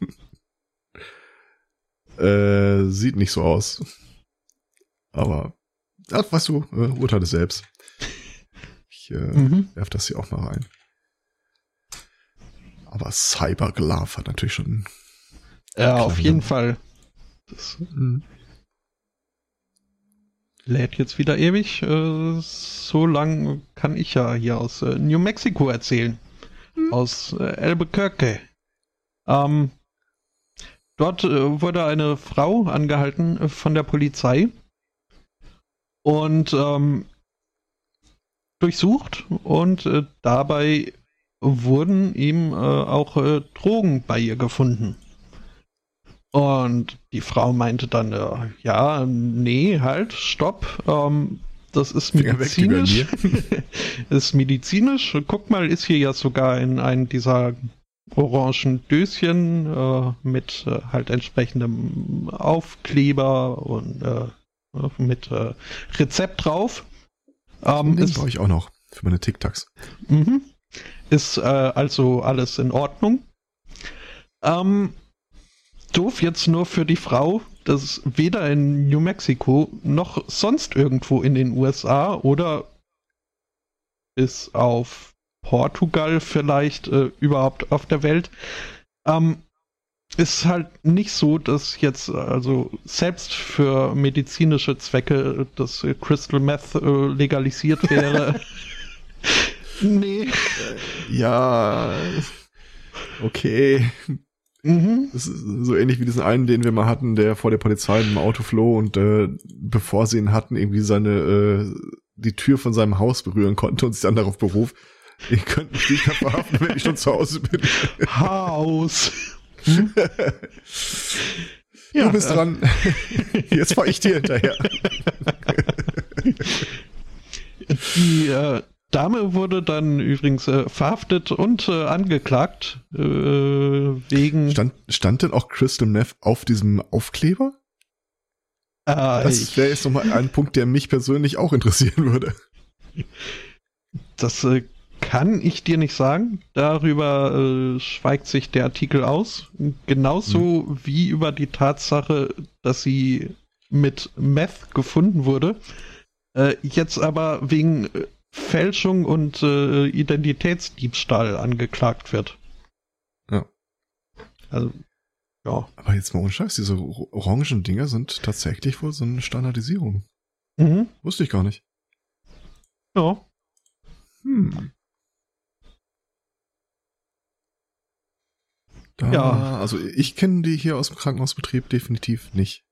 äh, sieht nicht so aus. Aber, ach, weißt du, äh, urteile selbst. Äh, Mhm. werf das hier auch mal rein. Aber Cyberglove hat natürlich schon. Ja, auf jeden ja. Fall. Das Mhm. lädt jetzt wieder ewig. Äh, so lang kann ich ja hier aus äh, New Mexico erzählen. Aus äh, Albuquerque. Ähm, dort äh, wurde eine Frau angehalten äh, von der Polizei und ähm, durchsucht und äh, dabei wurden ihm äh, auch äh, Drogen bei ihr gefunden. Und die Frau meinte dann, äh, ja, nee, halt, stopp, ähm, das ist medizinisch. ist medizinisch. Guck mal, ist hier ja sogar in einem dieser orangen Döschen äh, mit äh, halt entsprechendem Aufkleber und äh, mit äh, Rezept drauf. Ähm, das brauche ich auch noch für meine TikToks. Mhm. Ist äh, also alles in Ordnung. Ähm, doof jetzt nur für die Frau, dass weder in New Mexico noch sonst irgendwo in den USA oder bis auf Portugal vielleicht äh, überhaupt auf der Welt ähm, ist halt nicht so, dass jetzt also selbst für medizinische Zwecke das Crystal Meth äh, legalisiert wäre. nee. Ja. Okay. Mhm. So ähnlich wie diesen einen, den wir mal hatten, der vor der Polizei im Auto floh und äh, bevor sie ihn hatten, irgendwie seine äh, die Tür von seinem Haus berühren konnte und sich dann darauf beruf, ich könnte mich nicht verhaften, wenn ich schon zu Hause bin. Haus. Hm? ja, du bist dran. Jetzt fahr ich dir hinterher. Die äh, Dame wurde dann übrigens äh, verhaftet und äh, angeklagt äh, wegen. Stand, stand denn auch Crystal Meth auf diesem Aufkleber? Äh, das wäre jetzt nochmal ein Punkt, der mich persönlich auch interessieren würde. Das äh, kann ich dir nicht sagen. Darüber äh, schweigt sich der Artikel aus. Genauso hm. wie über die Tatsache, dass sie mit Meth gefunden wurde. Äh, jetzt aber wegen äh, Fälschung und äh, Identitätsdiebstahl angeklagt wird. Ja. Also, ja. Aber jetzt mal ohne Scheiß, diese orangen Dinger sind tatsächlich wohl so eine Standardisierung. Mhm. Wusste ich gar nicht. Ja. Hm. Ja. Also ich kenne die hier aus dem Krankenhausbetrieb definitiv nicht.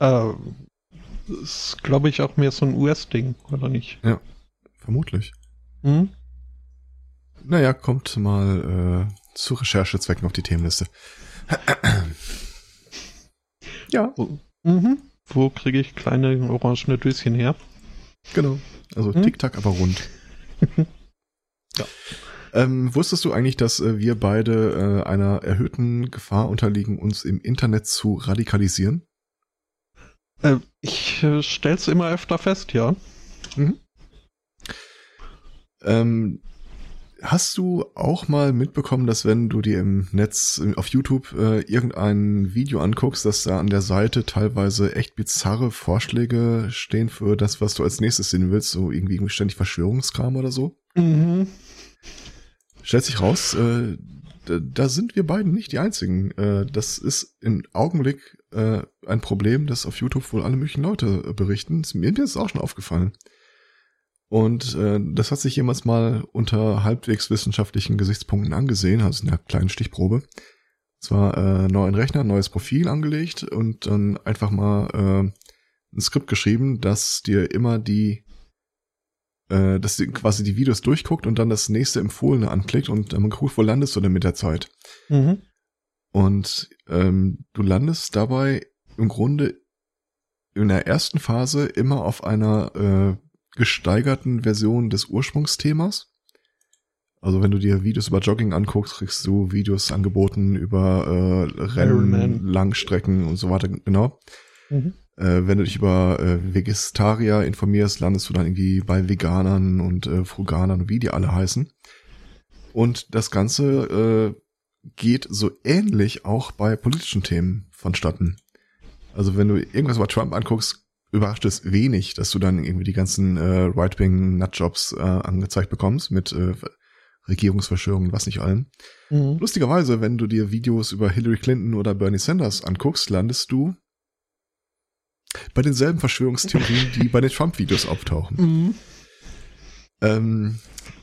Äh, ist, glaube ich, auch mehr so ein US-Ding, oder nicht? Ja, vermutlich. Hm? Naja, kommt mal äh, zu Recherchezwecken auf die Themenliste. ja. Mhm. Wo kriege ich kleine orangene Döschen her? Genau. Also hm? Tic-Tac, aber rund. ja. Ähm, wusstest du eigentlich, dass äh, wir beide äh, einer erhöhten Gefahr unterliegen, uns im Internet zu radikalisieren? Äh, ich äh, stell's immer öfter fest, ja. Mhm. Ähm, hast du auch mal mitbekommen, dass wenn du dir im Netz auf YouTube äh, irgendein Video anguckst, dass da an der Seite teilweise echt bizarre Vorschläge stehen für das, was du als nächstes sehen willst, so irgendwie ständig Verschwörungskram oder so? Mhm. Stellt sich raus, äh, da, da sind wir beiden nicht die einzigen. Äh, das ist im Augenblick äh, ein Problem, das auf YouTube wohl alle möglichen Leute äh, berichten. Mir ist es auch schon aufgefallen. Und äh, das hat sich jemals mal unter halbwegs wissenschaftlichen Gesichtspunkten angesehen, also in einer kleinen Stichprobe. Zwar äh, neuen Rechner, neues Profil angelegt und dann einfach mal äh, ein Skript geschrieben, das dir immer die, äh, dass dir quasi die Videos durchguckt und dann das nächste Empfohlene anklickt und dann guckt, wo landest du denn mit der Zeit. Mhm. Und ähm, du landest dabei im Grunde in der ersten Phase immer auf einer äh, gesteigerten Version des Ursprungsthemas. Also wenn du dir Videos über Jogging anguckst, kriegst du Videos angeboten über äh, Rennen, Langstrecken und so weiter, genau. Mhm. Äh, wenn du dich über äh, Vegetarier informierst, landest du dann irgendwie bei Veganern und äh, Fruganern, wie die alle heißen. Und das Ganze äh, geht so ähnlich auch bei politischen Themen vonstatten. Also wenn du irgendwas über Trump anguckst, überrascht es wenig, dass du dann irgendwie die ganzen äh, Right-Wing-Nutjobs äh, angezeigt bekommst mit äh, Regierungsverschwörungen, was nicht allen. Mhm. Lustigerweise, wenn du dir Videos über Hillary Clinton oder Bernie Sanders anguckst, landest du bei denselben Verschwörungstheorien, die bei den Trump-Videos auftauchen. Mhm. Ähm,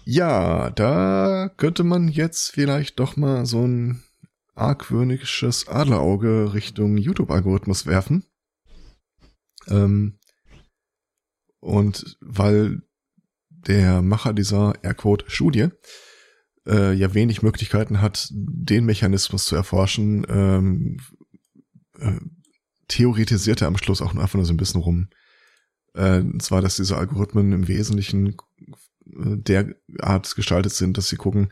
ja, da könnte man jetzt vielleicht doch mal so ein argwöhnisches Adlerauge Richtung YouTube-Algorithmus werfen. Ähm, und weil der Macher dieser Airquote-Studie äh, ja wenig Möglichkeiten hat, den Mechanismus zu erforschen, ähm, äh, theoretisiert er am Schluss auch einfach nur so ein bisschen rum. Äh, und zwar, dass diese Algorithmen im Wesentlichen äh, derart gestaltet sind, dass sie gucken,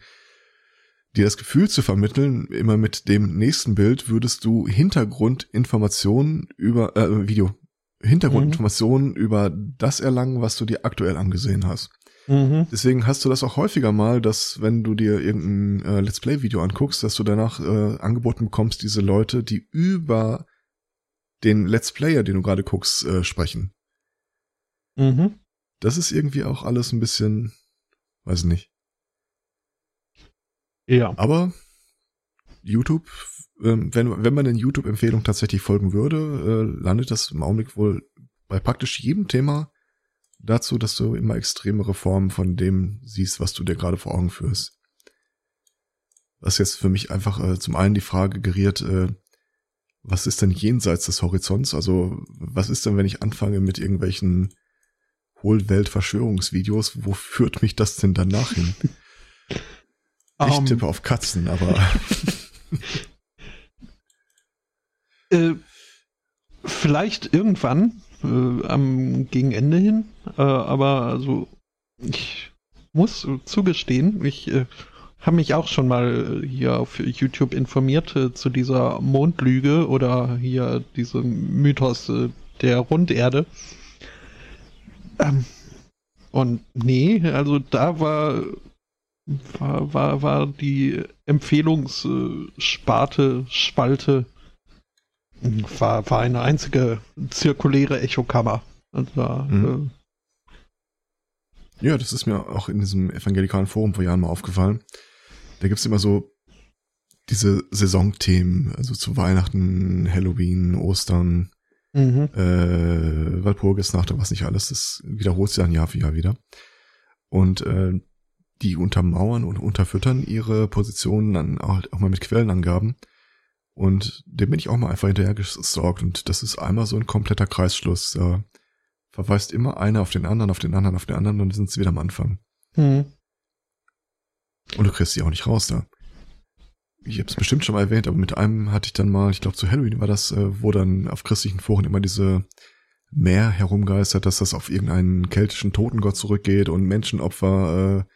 dir das Gefühl zu vermitteln, immer mit dem nächsten Bild würdest du Hintergrundinformationen über äh, Video, Hintergrundinformationen mhm. über das erlangen, was du dir aktuell angesehen hast. Mhm. Deswegen hast du das auch häufiger mal, dass wenn du dir irgendein äh, Let's Play Video anguckst, dass du danach äh, angeboten bekommst, diese Leute, die über den Let's Player, den du gerade guckst, äh, sprechen. Mhm. Das ist irgendwie auch alles ein bisschen, weiß nicht. Ja. Aber YouTube, ähm, wenn, wenn man den YouTube-Empfehlungen tatsächlich folgen würde, äh, landet das im Augenblick wohl bei praktisch jedem Thema dazu, dass du immer extremere Formen von dem siehst, was du dir gerade vor Augen führst. Was jetzt für mich einfach äh, zum einen die Frage geriert, äh, was ist denn jenseits des Horizonts? Also was ist denn, wenn ich anfange mit irgendwelchen Hohlwelt-Verschwörungsvideos? Wo führt mich das denn danach hin? Ich um, tippe auf Katzen, aber. äh, vielleicht irgendwann äh, am gegen Ende hin, äh, aber also ich muss zugestehen, ich äh, habe mich auch schon mal hier auf YouTube informiert äh, zu dieser Mondlüge oder hier diesem Mythos äh, der Runderde. Ähm, und nee, also da war war, war, war die Empfehlungssparte, Spalte, war, war eine einzige zirkuläre Echokammer. Also, mhm. äh, ja, das ist mir auch in diesem evangelikalen Forum vor Jahren mal aufgefallen. Da gibt's immer so diese Saisonthemen, also zu Weihnachten, Halloween, Ostern, mhm. äh, Walpurgisnacht und was nicht alles. Das wiederholt sich dann Jahr für Jahr wieder. Und äh, die untermauern und unterfüttern ihre Positionen dann auch, auch mal mit Quellenangaben. Und dem bin ich auch mal einfach hinterher gestalkt und das ist einmal so ein kompletter Kreisschluss. Da verweist immer einer auf den anderen, auf den anderen, auf den anderen und dann sind sie wieder am Anfang. Hm. Und du kriegst sie auch nicht raus da. Ich habe es bestimmt schon mal erwähnt, aber mit einem hatte ich dann mal, ich glaube zu Halloween war das, äh, wo dann auf christlichen Foren immer diese Meer herumgeistert, dass das auf irgendeinen keltischen Totengott zurückgeht und Menschenopfer äh,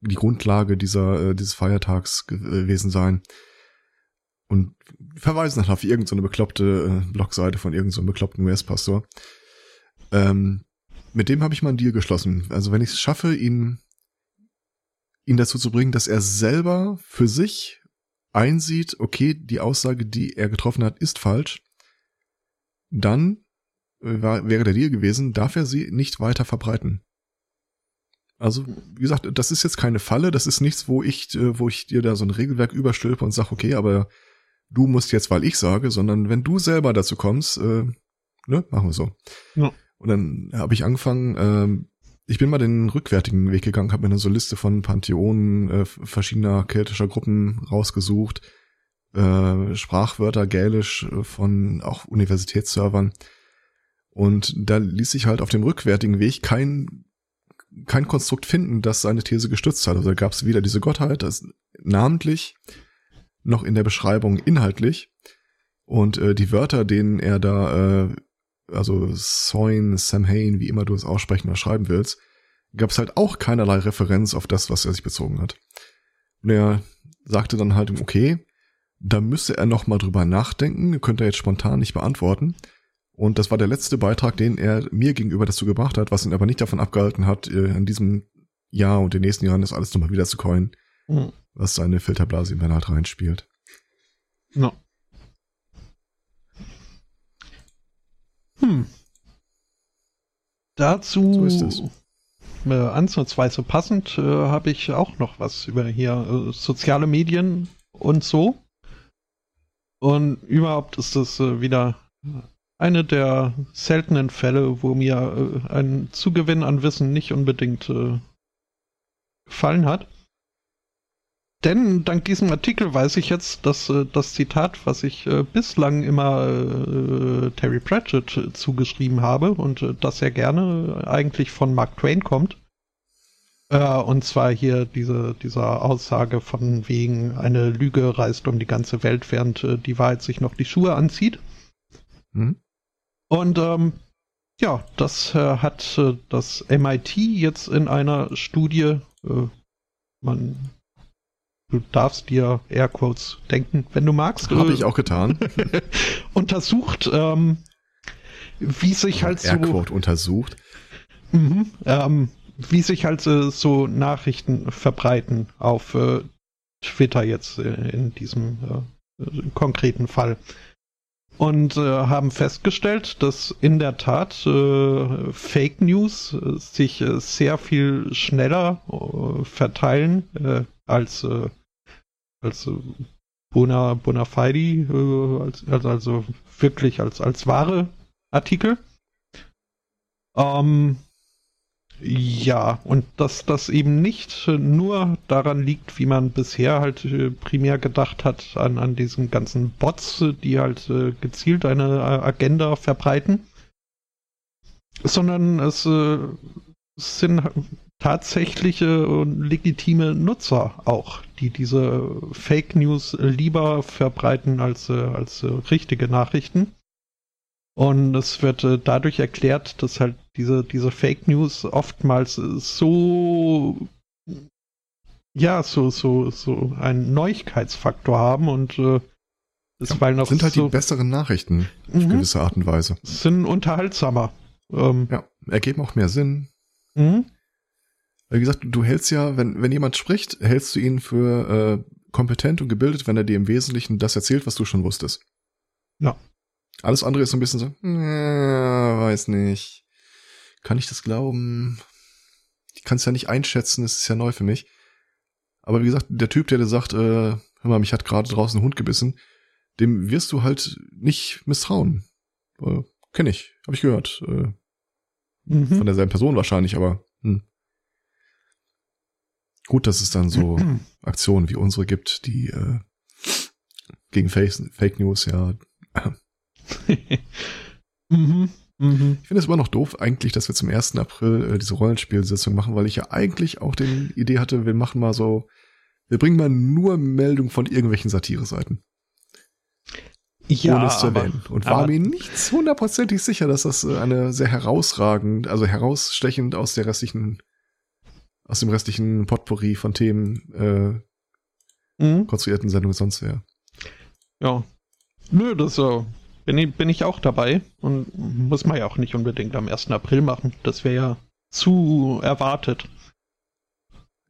die Grundlage dieser, äh, dieses Feiertags gewesen sein. Und verweisen dann auf irgendeine so bekloppte äh, Blogseite von irgendeinem so bekloppten US-Pastor. Ähm, mit dem habe ich mal einen Deal geschlossen. Also wenn ich es schaffe, ihn, ihn dazu zu bringen, dass er selber für sich einsieht, okay, die Aussage, die er getroffen hat, ist falsch, dann äh, war, wäre der Deal gewesen, darf er sie nicht weiter verbreiten. Also, wie gesagt, das ist jetzt keine Falle, das ist nichts, wo ich, äh, wo ich dir da so ein Regelwerk überstülpe und sag, okay, aber du musst jetzt, weil ich sage, sondern wenn du selber dazu kommst, äh, ne, machen wir so. Ja. Und dann habe ich angefangen, äh, ich bin mal den rückwärtigen Weg gegangen, habe mir eine so Liste von Pantheonen äh, verschiedener keltischer Gruppen rausgesucht, äh, Sprachwörter gälisch äh, von auch Universitätsservern. Und da ließ sich halt auf dem rückwärtigen Weg kein kein Konstrukt finden, das seine These gestützt hat. Also da gab es wieder diese Gottheit, das namentlich, noch in der Beschreibung inhaltlich. Und äh, die Wörter, denen er da, äh, also Soin, Samhain, wie immer du es aussprechen oder schreiben willst, gab es halt auch keinerlei Referenz auf das, was er sich bezogen hat. Und er sagte dann halt, okay, da müsste er noch mal drüber nachdenken, könnte er jetzt spontan nicht beantworten. Und das war der letzte Beitrag, den er mir gegenüber dazu gebracht hat, was ihn aber nicht davon abgehalten hat, äh, in diesem Jahr und den nächsten Jahren das alles nochmal wieder zu coinen, mhm. was seine Filterblase in dann halt reinspielt. No. Hm. Dazu so. Äh, ansatzweise passend äh, habe ich auch noch was über hier äh, soziale Medien und so. Und überhaupt ist das äh, wieder eine der seltenen Fälle, wo mir äh, ein Zugewinn an Wissen nicht unbedingt äh, gefallen hat. Denn dank diesem Artikel weiß ich jetzt, dass äh, das Zitat, was ich äh, bislang immer äh, Terry Pratchett zugeschrieben habe und äh, das sehr gerne eigentlich von Mark Twain kommt, Äh, und zwar hier diese, diese Aussage von wegen, eine Lüge reist um die ganze Welt, während äh, die Wahrheit sich noch die Schuhe anzieht. Mhm. Und ähm, ja, das äh, hat äh, das MIT jetzt in einer Studie, äh, man, du darfst dir Airquotes denken, wenn du magst. Habe ich auch getan. untersucht, ähm, wie sich halt so. Airquote untersucht. Mhm, ähm, wie sich halt äh, so Nachrichten verbreiten auf äh, Twitter jetzt äh, in diesem äh, konkreten Fall. Und äh, haben festgestellt, dass in der Tat äh, Fake News sich sehr viel schneller verteilen als, als bona, bona fide, als, also, also wirklich als, als wahre Artikel. Ähm, ja, und dass das eben nicht nur daran liegt, wie man bisher halt äh, primär gedacht hat, an, an diesen ganzen Bots, die halt äh, gezielt eine äh, Agenda verbreiten, sondern es sind tatsächliche und legitime Nutzer auch, die diese Fake News lieber verbreiten als, als richtige Nachrichten. Und es wird äh, dadurch erklärt, dass halt diese, diese Fake News oftmals so, ja, so, so, so einen Neuigkeitsfaktor haben und äh, es ja, noch sind halt so, die besseren Nachrichten auf mhm. gewisse Art und Weise. Sind unterhaltsamer. Ähm, ja, ergeben auch mehr Sinn. Mhm. Wie gesagt, du hältst ja, wenn, wenn jemand spricht, hältst du ihn für äh, kompetent und gebildet, wenn er dir im Wesentlichen das erzählt, was du schon wusstest. Ja. Alles andere ist so ein bisschen so, äh, weiß nicht. Kann ich das glauben? Ich kann es ja nicht einschätzen, es ist ja neu für mich. Aber wie gesagt, der Typ, der dir sagt, äh, hör mal, mich hat gerade draußen ein Hund gebissen, dem wirst du halt nicht misstrauen. Äh, Kenne ich, habe ich gehört. Äh, mhm. Von derselben Person wahrscheinlich, aber hm. Gut, dass es dann so Aktionen wie unsere gibt, die äh, gegen Fake, Fake News ja mhm, mh. Ich finde es immer noch doof eigentlich, dass wir zum 1. April äh, diese Rollenspielsitzung machen, weil ich ja eigentlich auch die Idee hatte, wir machen mal so, wir bringen mal nur Meldungen von irgendwelchen Satire-Seiten. Ja, ohne es zu erwähnen. Und war mir nicht hundertprozentig sicher, dass das äh, eine sehr herausragend, also herausstechend aus der restlichen, aus dem restlichen Potpourri von Themen äh, mhm. konstruierten Sendung sonst wäre. Ja. Nö, das ja bin ich, bin ich auch dabei und muss man ja auch nicht unbedingt am 1. April machen. Das wäre ja zu erwartet.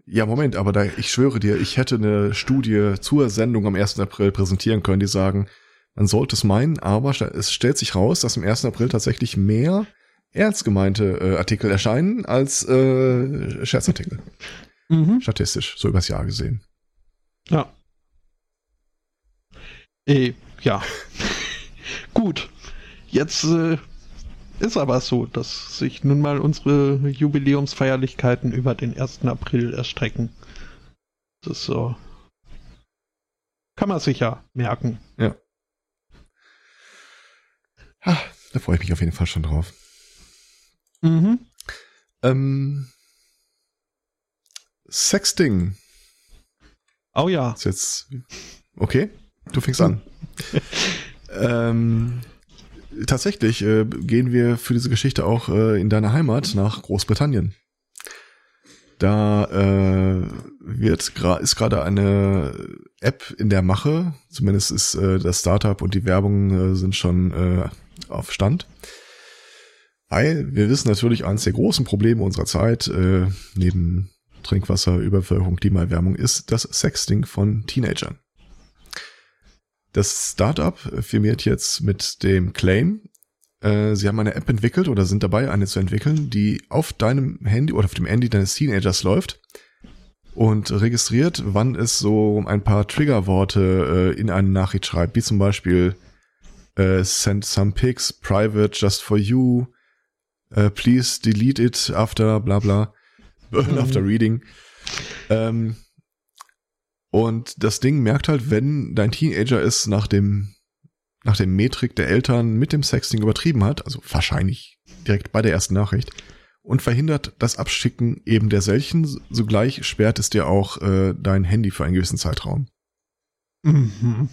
Ja, Moment, aber da, ich schwöre dir, ich hätte eine Studie zur Sendung am 1. April präsentieren können, die sagen, man sollte es meinen, aber es stellt sich raus, dass am 1. April tatsächlich mehr ernst gemeinte äh, Artikel erscheinen als äh, Scherzartikel. Mhm. Statistisch, so übers Jahr gesehen. Ja. Äh, ja. Gut, jetzt äh, ist aber so, dass sich nun mal unsere Jubiläumsfeierlichkeiten über den 1. April erstrecken. Das ist so. Kann man sich ja merken. Ja. Ha, da freue ich mich auf jeden Fall schon drauf. Mhm. Ähm, Sexting. Oh ja. Ist jetzt. Okay, du fängst an. Ähm, tatsächlich äh, gehen wir für diese Geschichte auch äh, in deine Heimat nach Großbritannien. Da äh, wird ist gerade eine App in der Mache, zumindest ist äh, das Startup und die Werbung äh, sind schon äh, auf Stand. Weil wir wissen natürlich, eines der großen Probleme unserer Zeit, äh, neben Trinkwasser, Überbevölkerung, Klimaerwärmung, ist das Sexting von Teenagern. Das Startup firmiert jetzt mit dem Claim, äh, sie haben eine App entwickelt oder sind dabei, eine zu entwickeln, die auf deinem Handy oder auf dem Handy deines Teenagers läuft und registriert, wann es so ein paar Triggerworte äh, in eine Nachricht schreibt, wie zum Beispiel äh, send some pics private just for you, uh, please delete it after bla bla, mhm. after reading. Ähm, und das Ding merkt halt, wenn dein Teenager es nach dem, nach dem Metrik der Eltern mit dem Sexting übertrieben hat, also wahrscheinlich direkt bei der ersten Nachricht, und verhindert das Abschicken eben der Selchen. Sogleich sperrt es dir auch äh, dein Handy für einen gewissen Zeitraum. Mhm.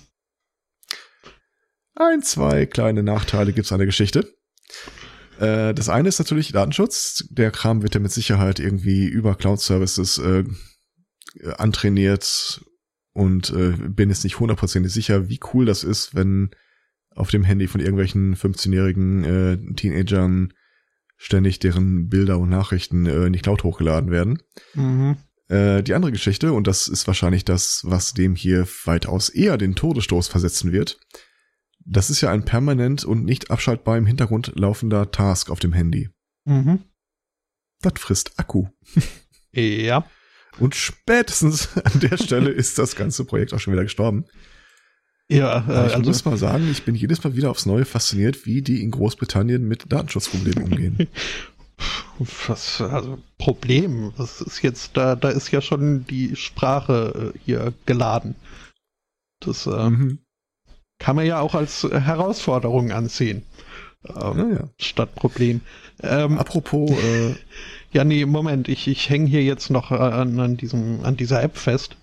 Ein, zwei kleine Nachteile gibt's an der Geschichte. Äh, das eine ist natürlich Datenschutz. Der Kram wird ja mit Sicherheit irgendwie über Cloud-Services äh, antrainiert und äh, bin jetzt nicht hundertprozentig sicher, wie cool das ist, wenn auf dem Handy von irgendwelchen 15-jährigen äh, Teenagern ständig deren Bilder und Nachrichten äh, in die Cloud hochgeladen werden. Mhm. Äh, die andere Geschichte, und das ist wahrscheinlich das, was dem hier weitaus eher den Todesstoß versetzen wird, das ist ja ein permanent und nicht abschaltbar im Hintergrund laufender Task auf dem Handy. Mhm. Das frisst Akku. Ja. Und spätestens an der Stelle ist das ganze Projekt auch schon wieder gestorben. Ja, äh, ich also muss mal sagen, ich bin jedes Mal wieder aufs Neue fasziniert, wie die in Großbritannien mit Datenschutzproblemen umgehen. was, also Problem, das ist jetzt, da, da ist ja schon die Sprache äh, hier geladen. Das äh, Mhm. Kann man ja auch als Herausforderung ansehen. Ähm, Naja. Statt Problem. Ähm, Apropos, äh, ja, nee, Moment, ich, ich hänge hier jetzt noch äh, an, an, diesem, an dieser App fest.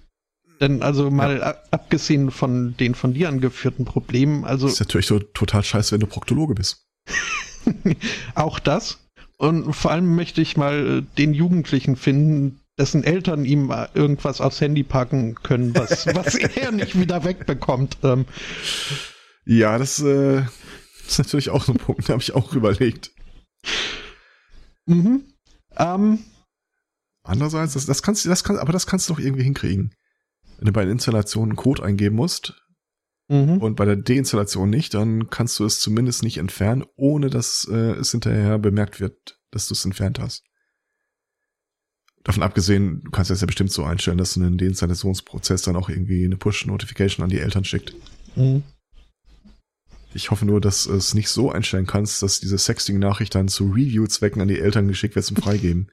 Denn also mal a- abgesehen von den von dir angeführten Problemen, also ist natürlich so total scheiße, wenn du Proktologe bist. auch das. Und vor allem möchte ich mal äh, den Jugendlichen finden, dessen Eltern ihm irgendwas aufs Handy packen können, was, was er nicht wieder wegbekommt. Ähm, Ja, das äh, ist natürlich auch so ein Punkt, da habe ich auch überlegt. mhm. ähm, Andererseits, das, das kannst du, das kann, aber das kannst du doch irgendwie hinkriegen. Wenn du bei der Installation einen Code eingeben musst mhm. und bei der Deinstallation nicht, dann kannst du es zumindest nicht entfernen, ohne dass äh, es hinterher bemerkt wird, dass du es entfernt hast. Davon abgesehen, du kannst das ja bestimmt so einstellen, dass ein Deinstallationsprozess dann auch irgendwie eine Push-Notification an die Eltern schickt. Mhm. Ich hoffe nur, dass es nicht so einstellen kannst, dass diese Sexting-Nachricht dann zu Review-Zwecken an die Eltern geschickt wird zum Freigeben.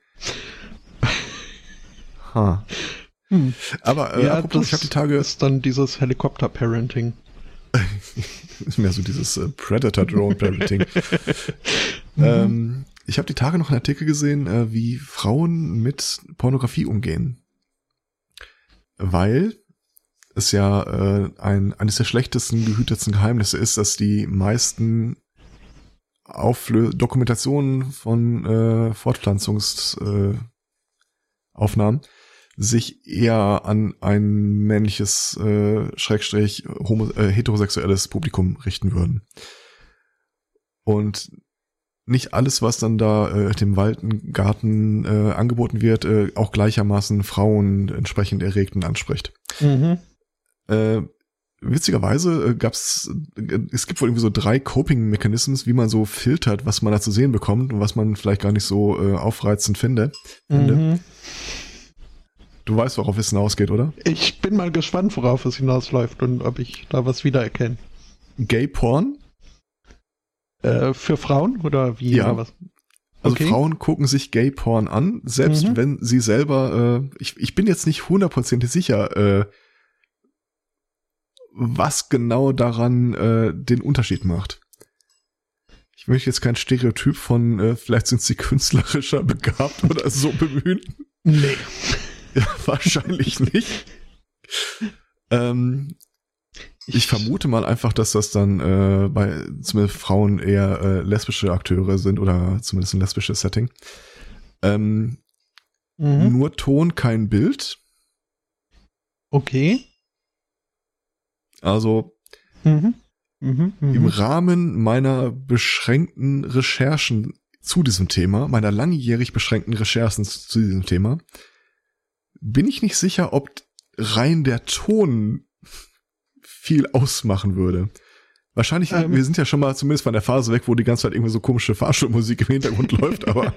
ha. Hm. Aber äh, ja, apropos, das ich habe die Tage ist dann dieses Helikopter-Parenting. ist mehr so dieses äh, Predator-Drone-Parenting. ähm, ich habe die Tage noch einen Artikel gesehen, äh, wie Frauen mit Pornografie umgehen. Weil es ja äh, ein, eines der schlechtesten gehütetsten Geheimnisse ist, dass die meisten Auflö Dokumentationen von äh, Fortpflanzungsaufnahmen äh, sich eher an ein männliches, äh, Schrägstrich, homo äh, heterosexuelles Publikum richten würden. Und nicht alles, was dann da äh, dem Waldengarten äh, angeboten wird, äh, auch gleichermaßen Frauen entsprechend erregt und anspricht. Mhm. Äh, witzigerweise äh, gab's, äh, es gibt wohl irgendwie so drei Coping-Mechanismen, wie man so filtert, was man da zu sehen bekommt und was man vielleicht gar nicht so äh, aufreizend finde. finde. Mhm. Du weißt, worauf es hinausgeht, oder? Ich bin mal gespannt, worauf es hinausläuft und ob ich da was wiedererkenne. Gay Porn. Äh, für Frauen oder wie? Ja. Oder was? Also Okay. Frauen gucken sich Gay Porn an, selbst Mhm. wenn sie selber, äh, ich, ich bin jetzt nicht hundertprozentig sicher, äh, was genau daran äh, den Unterschied macht. Ich möchte jetzt kein Stereotyp von, äh, vielleicht sind sie künstlerischer begabt oder so bemühen. Nee. Ja, wahrscheinlich nicht. Ähm, ich vermute mal einfach, dass das dann äh, bei zumindest Frauen eher äh, lesbische Akteure sind oder zumindest ein lesbisches Setting. Ähm, Mhm. Nur Ton, kein Bild. Okay. Also Mhm. Mhm. im Mhm. Rahmen meiner beschränkten Recherchen zu diesem Thema, meiner langjährig beschränkten Recherchen zu diesem Thema, bin ich nicht sicher, ob rein der Ton viel ausmachen würde. Wahrscheinlich, Ähm. wir sind ja schon mal zumindest von der Phase weg, wo die ganze Zeit irgendwie so komische Fahrstuhlmusik im Hintergrund läuft, aber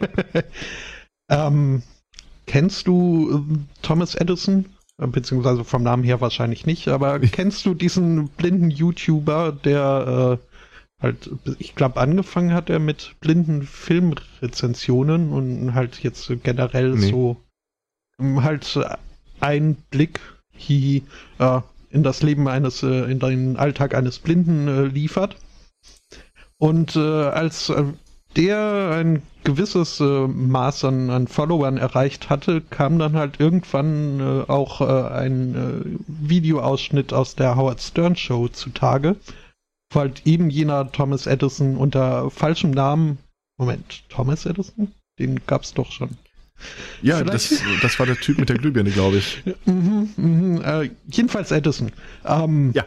ähm, kennst du ähm, Thomas Edison? Beziehungsweise vom Namen her wahrscheinlich nicht, aber kennst du diesen blinden YouTuber, der äh, halt, ich glaube, angefangen hat er mit blinden Filmrezensionen und halt jetzt generell Nee. so ähm, halt äh, ein Blick hihi, äh, in das Leben eines, äh, in den Alltag eines Blinden äh, liefert. Und äh, als der ein gewisses Maß an, an, Followern erreicht hatte, kam dann halt irgendwann auch ein Videoausschnitt aus der Howard Stern Show zutage, wo halt eben jener Thomas Edison unter falschem Namen, Moment, Thomas Edison? Den gab's doch schon. Ja, das, das war der Typ mit der Glühbirne, glaube ich. mhm, mhm, äh, jedenfalls Edison. Ähm, ja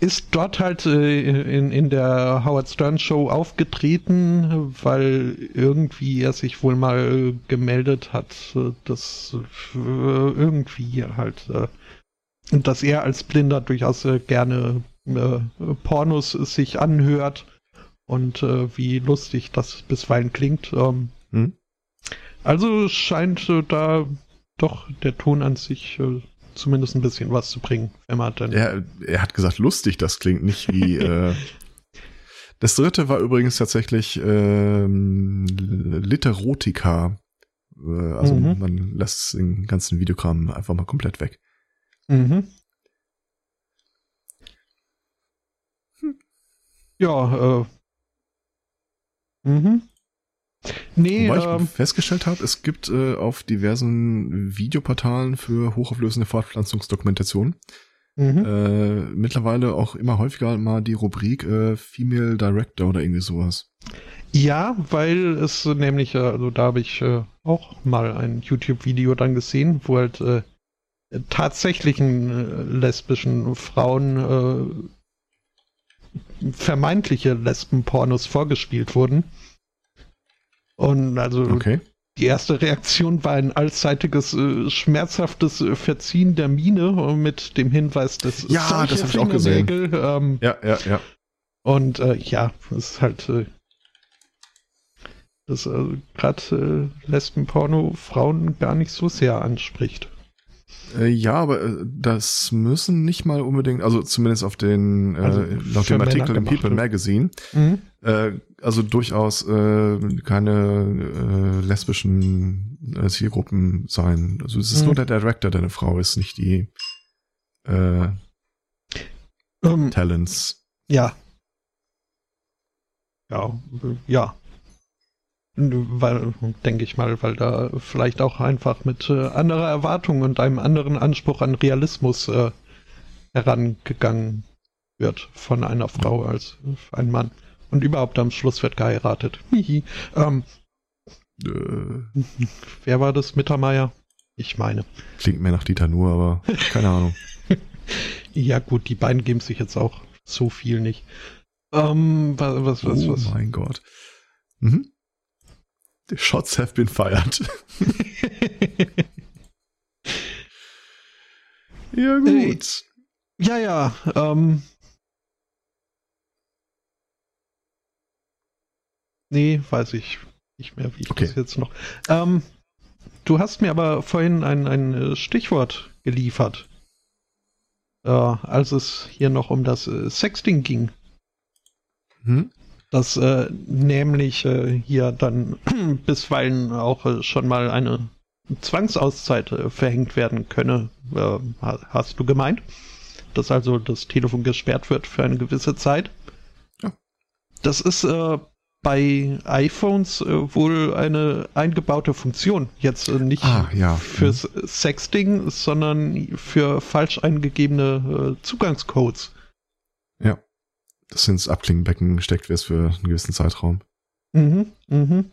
ist dort halt äh, in, in der Howard Stern Show aufgetreten, weil irgendwie er sich wohl mal gemeldet hat, äh, dass äh, irgendwie halt, äh, dass er als Blinder durchaus gerne Pornos sich anhört und wie lustig das bisweilen klingt. Ähm, hm? Also scheint da doch der Ton an sich zumindest ein bisschen was zu bringen, wenn man dann. Er, er hat gesagt, lustig, das klingt nicht wie. äh, das dritte war übrigens tatsächlich ähm, Literotika. Äh, also mhm. man lässt den ganzen Videokram einfach mal komplett weg. Mhm. Hm. Ja, äh. Mhm. Nee, Wobei ähm, ich festgestellt habe, es gibt äh, auf diversen Videoportalen für hochauflösende Fortpflanzungsdokumentation mhm. äh, mittlerweile auch immer häufiger mal die Rubrik äh, Female Director oder irgendwie sowas. Ja, weil es nämlich, äh, also da habe ich äh, auch mal ein YouTube-Video dann gesehen, wo halt äh, tatsächlichen lesbischen Frauen vermeintliche Lesbenpornos vorgespielt wurden. Und also okay. die erste Reaktion war ein allzeitiges, äh, schmerzhaftes äh, Verziehen der Miene mit dem Hinweis, dass ja, das habe ich auch gesehen. Ähm, ja, ja, ja. Und äh, ja, es ist halt äh, dass äh, gerade äh, Lesbenporno Frauen gar nicht so sehr anspricht. Äh, ja, aber äh, das müssen nicht mal unbedingt, also zumindest auf den, äh, also äh, laut dem Artikel im People Magazine, mhm. äh, also durchaus äh, keine äh, lesbischen äh, Zielgruppen sein. Also es ist mhm. nur der Director, der eine Frau ist, nicht die äh, um, ähm, Talents. Ja. Ja, ja weil, denke ich mal, weil da vielleicht auch einfach mit äh, anderer Erwartung und einem anderen Anspruch an Realismus äh, herangegangen wird von einer Frau als ein Mann. Und überhaupt am Schluss wird geheiratet. Hihi. Ähm, äh. Wer war das? Mittermeier? Ich meine. Klingt mir nach Dieter nur, aber keine Ahnung. ja gut, die beiden geben sich jetzt auch so viel nicht. Ähm, was, was, was, was? Oh mein Gott. Mhm. The shots have been fired. ja, gut. Äh, ja, ja. Ähm. Nee, weiß ich nicht mehr, wie ich okay. das jetzt noch. Ähm, du hast mir aber vorhin ein, ein äh, Stichwort geliefert, äh, als es hier noch um das äh, Sexting ging. Hm? dass äh, nämlich äh, hier dann bisweilen auch äh, schon mal eine Zwangsauszeit verhängt werden könne, hast du gemeint? Dass also das Telefon gesperrt wird für eine gewisse Zeit. Ja. Das ist äh, bei iPhones wohl eine eingebaute Funktion. Jetzt nicht ah, ja. fürs mhm. Sexting, sondern für falsch eingegebene Zugangscodes. Ja das ins Abklingenbecken gesteckt wirst für einen gewissen Zeitraum. Mhm, mhm.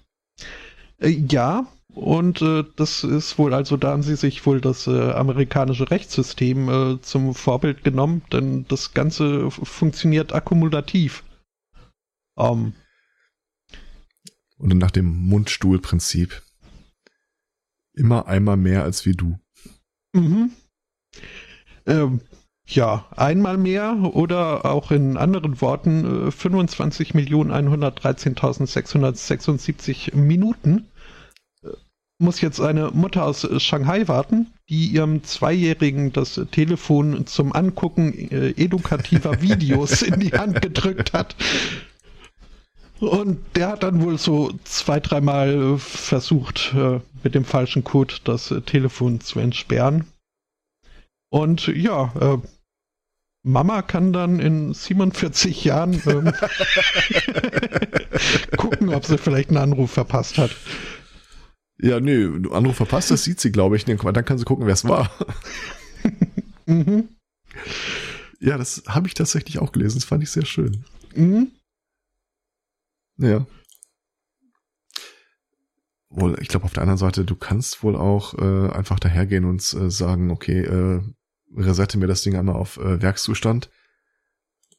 Äh, ja, und äh, das ist wohl, also da haben sie sich wohl das äh, amerikanische Rechtssystem äh, zum Vorbild genommen, denn das Ganze funktioniert akkumulativ. Um, und nach dem Mundstuhlprinzip. Immer einmal mehr als wie du. Mhm. Ähm, ja, einmal mehr oder auch in anderen Worten 25.113.676 äh, Minuten äh, muss jetzt eine Mutter aus Shanghai warten, die ihrem Zweijährigen das Telefon zum Angucken äh, edukativer Videos in die Hand gedrückt hat. Und der hat dann wohl so zwei, dreimal versucht, mit dem falschen Code das Telefon zu entsperren. Und ja, Mama kann dann in 47 Jahren ähm, gucken, ob sie vielleicht einen Anruf verpasst hat. Ja, nö, Anruf verpasst, das sieht sie, glaube ich. Dann kann sie gucken, wer es war. mhm. Ja, das habe ich tatsächlich auch gelesen. Das fand ich sehr schön. Mhm. Ja. Wohl, ich glaube, auf der anderen Seite, du kannst wohl auch äh, einfach dahergehen und äh, sagen, okay, äh, resette mir das Ding einmal auf äh, Werkszustand.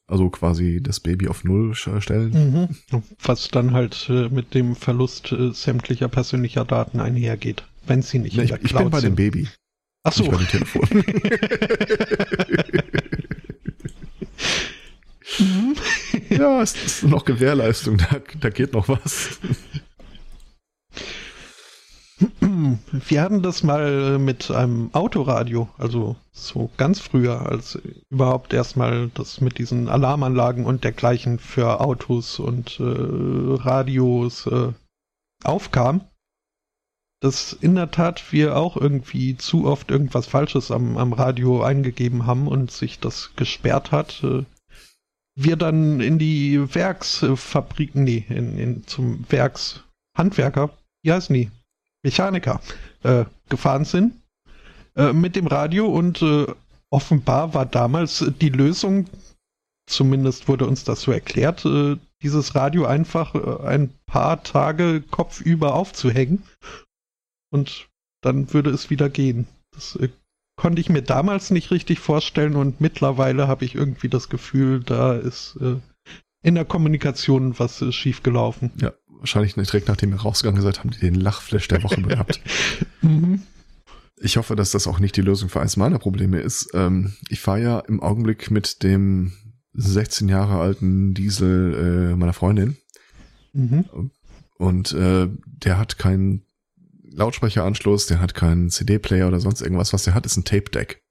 Also quasi das Baby auf Null stellen. Mhm. Was dann halt äh, mit dem Verlust äh, sämtlicher persönlicher Daten einhergeht, wenn sie nicht ja, in der ich, Cloud Ich bin bei sind. dem Baby. Ach so. Nicht bei dem Telefon. Mhm. ja, es ist noch Gewährleistung, da, da geht noch was. Wir hatten das mal mit einem Autoradio, also so ganz früher, als überhaupt erstmal das mit diesen Alarmanlagen und dergleichen für Autos und äh, Radios äh, aufkam, dass in der Tat wir auch irgendwie zu oft irgendwas Falsches am, am Radio eingegeben haben und sich das gesperrt hat. Äh, wir dann in die Werksfabriken, nee, in, in, zum Werkshandwerker, wie heißen die? Mechaniker äh, gefahren sind äh, mit dem Radio und äh, offenbar war damals die Lösung, zumindest wurde uns das so erklärt, äh, dieses Radio einfach äh, ein paar Tage kopfüber aufzuhängen und dann würde es wieder gehen. Das äh, konnte ich mir damals nicht richtig vorstellen und mittlerweile habe ich irgendwie das Gefühl, da ist in der Kommunikation was äh, schiefgelaufen. Ja, wahrscheinlich direkt nachdem ihr rausgegangen seid, haben die den Lachflash der Woche gehabt. mhm. Ich hoffe, dass das auch nicht die Lösung für eins meiner Probleme ist. Ähm, ich fahre ja im Augenblick mit dem 16 Jahre alten Diesel äh, meiner Freundin. Mhm. Und äh, der hat keinen Lautsprecheranschluss, der hat keinen CD-Player oder sonst irgendwas. Was der hat, ist ein Tape-Deck.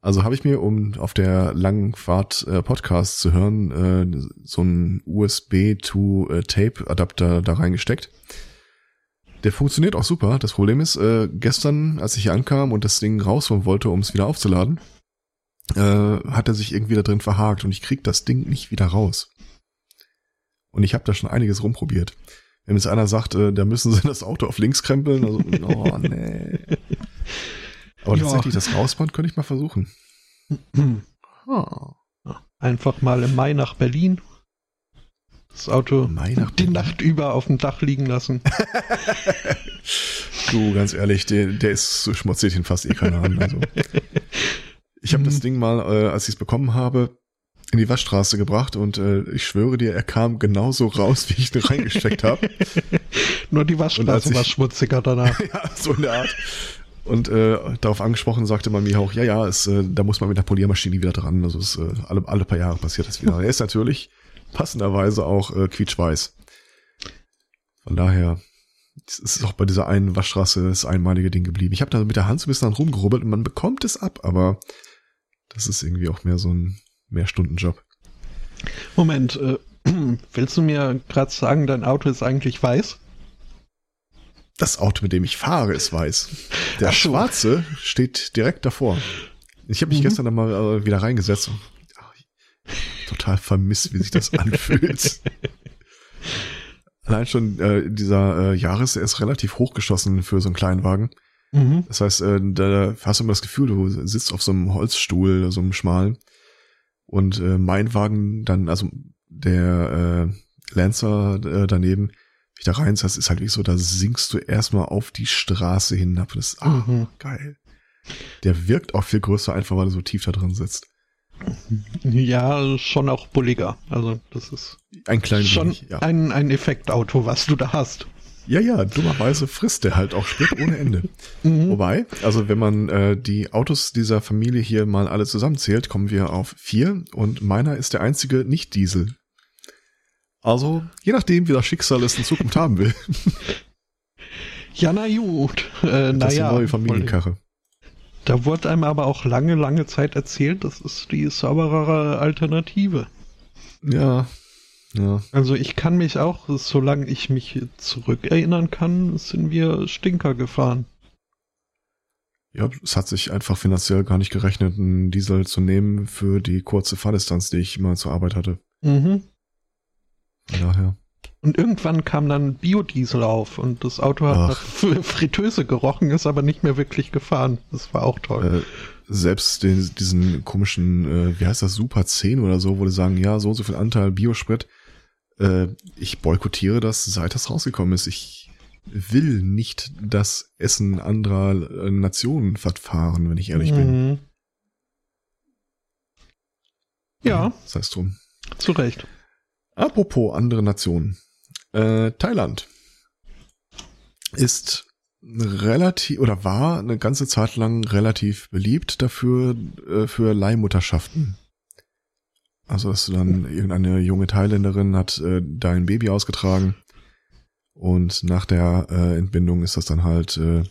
Also habe ich mir, um auf der langen Fahrt äh, Podcast zu hören, äh, so ein USB to äh, da reingesteckt. Der funktioniert auch super. Das Problem ist, äh, gestern, als ich hier ankam und das Ding rausholen wollte, um es wieder aufzuladen, äh, hat er sich irgendwie da drin verhakt und ich krieg das Ding nicht wieder raus. Und ich habe da schon einiges rumprobiert. Wenn jetzt einer sagt, äh, da müssen sie das Auto auf links krempeln, also, oh nee. Aber ja. tatsächlich, das Rausband könnte ich mal versuchen. Einfach mal im Mai nach Berlin. Das Auto die Nacht über auf dem Dach liegen lassen. du, ganz ehrlich, der, der ist so schmutzig, den fast eh keiner an. Also. Ich habe das mhm. Ding mal, äh, als ich es bekommen habe, in die Waschstraße gebracht und äh, ich schwöre dir, er kam genauso raus, wie ich ihn reingesteckt habe. Nur die Waschstraße ich, war schmutziger danach. ja, so in der Art. Und äh, darauf angesprochen sagte man mir auch, ja, ja, es, äh, da muss man mit der Poliermaschine wieder dran. Also es, äh, alle, alle paar Jahre passiert das wieder. Er ist natürlich passenderweise auch äh, quietschweiß. Von daher es ist auch bei dieser einen Waschstraße das einmalige Ding geblieben. Ich habe da mit der Hand so ein bisschen rumgerubbelt und man bekommt es ab, aber das ist irgendwie auch mehr so ein Mehrstundenjob. Moment, äh, willst du mir gerade sagen, dein Auto ist eigentlich weiß? Das Auto, mit dem ich fahre, ist weiß. Der so. schwarze steht direkt davor. Ich habe mich mhm. gestern mal äh, wieder reingesetzt. total vermisst, wie sich das anfühlt. Allein schon äh, dieser äh, Jahres, der ist relativ hochgeschossen für so einen kleinen Wagen. Mhm. Das heißt, äh, da hast du immer das Gefühl, du sitzt auf so einem Holzstuhl, so einem schmalen. Und äh, mein Wagen dann, also der äh, Lancer äh, daneben, wie ich da reinsetzt, ist halt wie so, da sinkst du erstmal auf die Straße hinab. Das ist ah, mhm. geil. Der wirkt auch viel größer, einfach weil er so tief da drin sitzt. Ja, schon auch bulliger. Also das ist ein kleines schon wenig, ja. ein, ein Effektauto, was du da hast. Ja, ja, dummerweise frisst der halt auch Sprit ohne Ende. mhm. Wobei, also wenn man äh, die Autos dieser Familie hier mal alle zusammenzählt, kommen wir auf vier und meiner ist der einzige Nicht-Diesel. Also, je nachdem, wie das Schicksal es in Zukunft haben will. Ja, na gut. Äh, das ist ja, neue Familienkarre. Da wurde einem aber auch lange, lange Zeit erzählt, das ist die sauberere Alternative. Ja, ja. Also ich kann mich auch, solange ich mich zurückerinnern kann, sind wir Stinker gefahren. Ja, es hat sich einfach finanziell gar nicht gerechnet, einen Diesel zu nehmen für die kurze Fahrdistanz, die ich immer zur Arbeit hatte. Mhm. Von daher. Und irgendwann kam dann Biodiesel auf und das Auto hat nach Fritteuse gerochen, ist aber nicht mehr wirklich gefahren. Das war auch toll. Äh, selbst den, diesen komischen, äh, wie heißt das, Super 10 oder so, wo die sagen, ja, so und so viel Anteil Biosprit. Äh, ich boykottiere das, seit das rausgekommen ist. Ich will nicht das Essen anderer äh, Nationen verfahren, wenn ich ehrlich mhm. bin. Ja. Sei es drum. Zu Recht. Apropos andere Nationen. Äh, Thailand ist relativ oder war eine ganze Zeit lang relativ beliebt dafür äh, für Leihmutterschaften. Also dass du dann irgendeine junge Thailänderin hat äh, dein Baby ausgetragen und nach der äh, Entbindung ist das dann halt äh,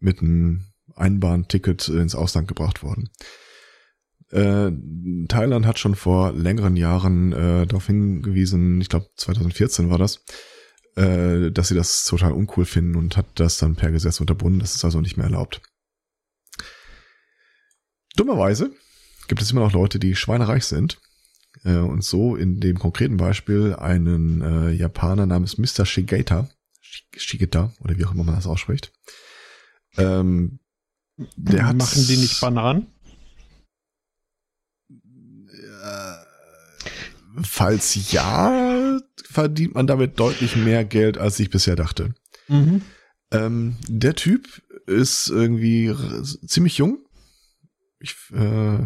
mit einem Einbahnticket ins Ausland gebracht worden. Äh, Thailand hat schon vor längeren Jahren äh, darauf hingewiesen, ich glaube 2014 war das, äh, dass sie das total uncool finden und hat das dann per Gesetz unterbunden. Das ist also nicht mehr erlaubt. Dummerweise gibt es immer noch Leute, die schweinereich sind äh, und so in dem konkreten Beispiel einen äh, Japaner namens Mr. Shigeta, Shigeta oder wie auch immer man das ausspricht. Ähm, der hat, Machen die nicht Bananen? Falls ja, verdient man damit deutlich mehr Geld, als ich bisher dachte. Mhm. Ähm, der Typ ist irgendwie ziemlich jung. Ich, äh,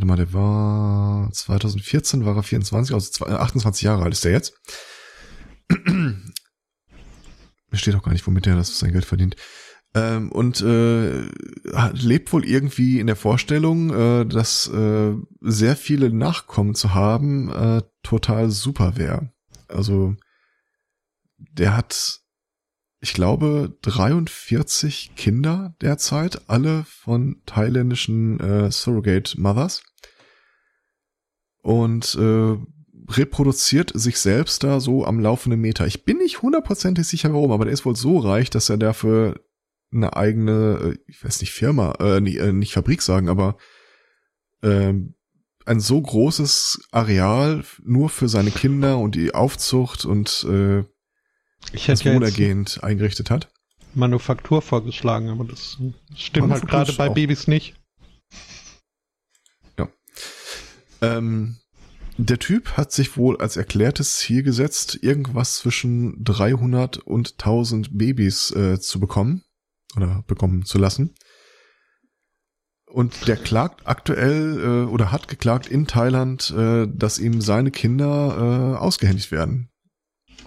warte mal, der war 2014, war er 24, also 28 Jahre alt ist der jetzt. Mir steht auch gar nicht, womit er das sein Geld verdient. Ähm, und äh, lebt wohl irgendwie in der Vorstellung, äh, dass äh, sehr viele Nachkommen zu haben äh, total super wäre. Also der hat, ich glaube, 43 Kinder derzeit, alle von thailändischen äh, Surrogate Mothers. Und äh, reproduziert sich selbst da so am laufenden Meter. Ich bin nicht hundertprozentig sicher warum, aber der ist wohl so reich, dass er dafür eine eigene, äh, ich weiß nicht, Firma, äh, nicht, äh, nicht Fabrik sagen, aber äh, ein so großes Areal nur für seine Kinder und die Aufzucht und äh, ich das wohlergehend eingerichtet hat. Manufaktur vorgeschlagen, aber das stimmt halt gerade bei Babys nicht. Ja. Ähm, der Typ hat sich wohl als erklärtes Ziel gesetzt, irgendwas zwischen 300 und 1000 Babys äh, zu bekommen oder bekommen zu lassen. Und der klagt aktuell äh, oder hat geklagt in Thailand, äh, dass ihm seine Kinder äh, ausgehändigt werden.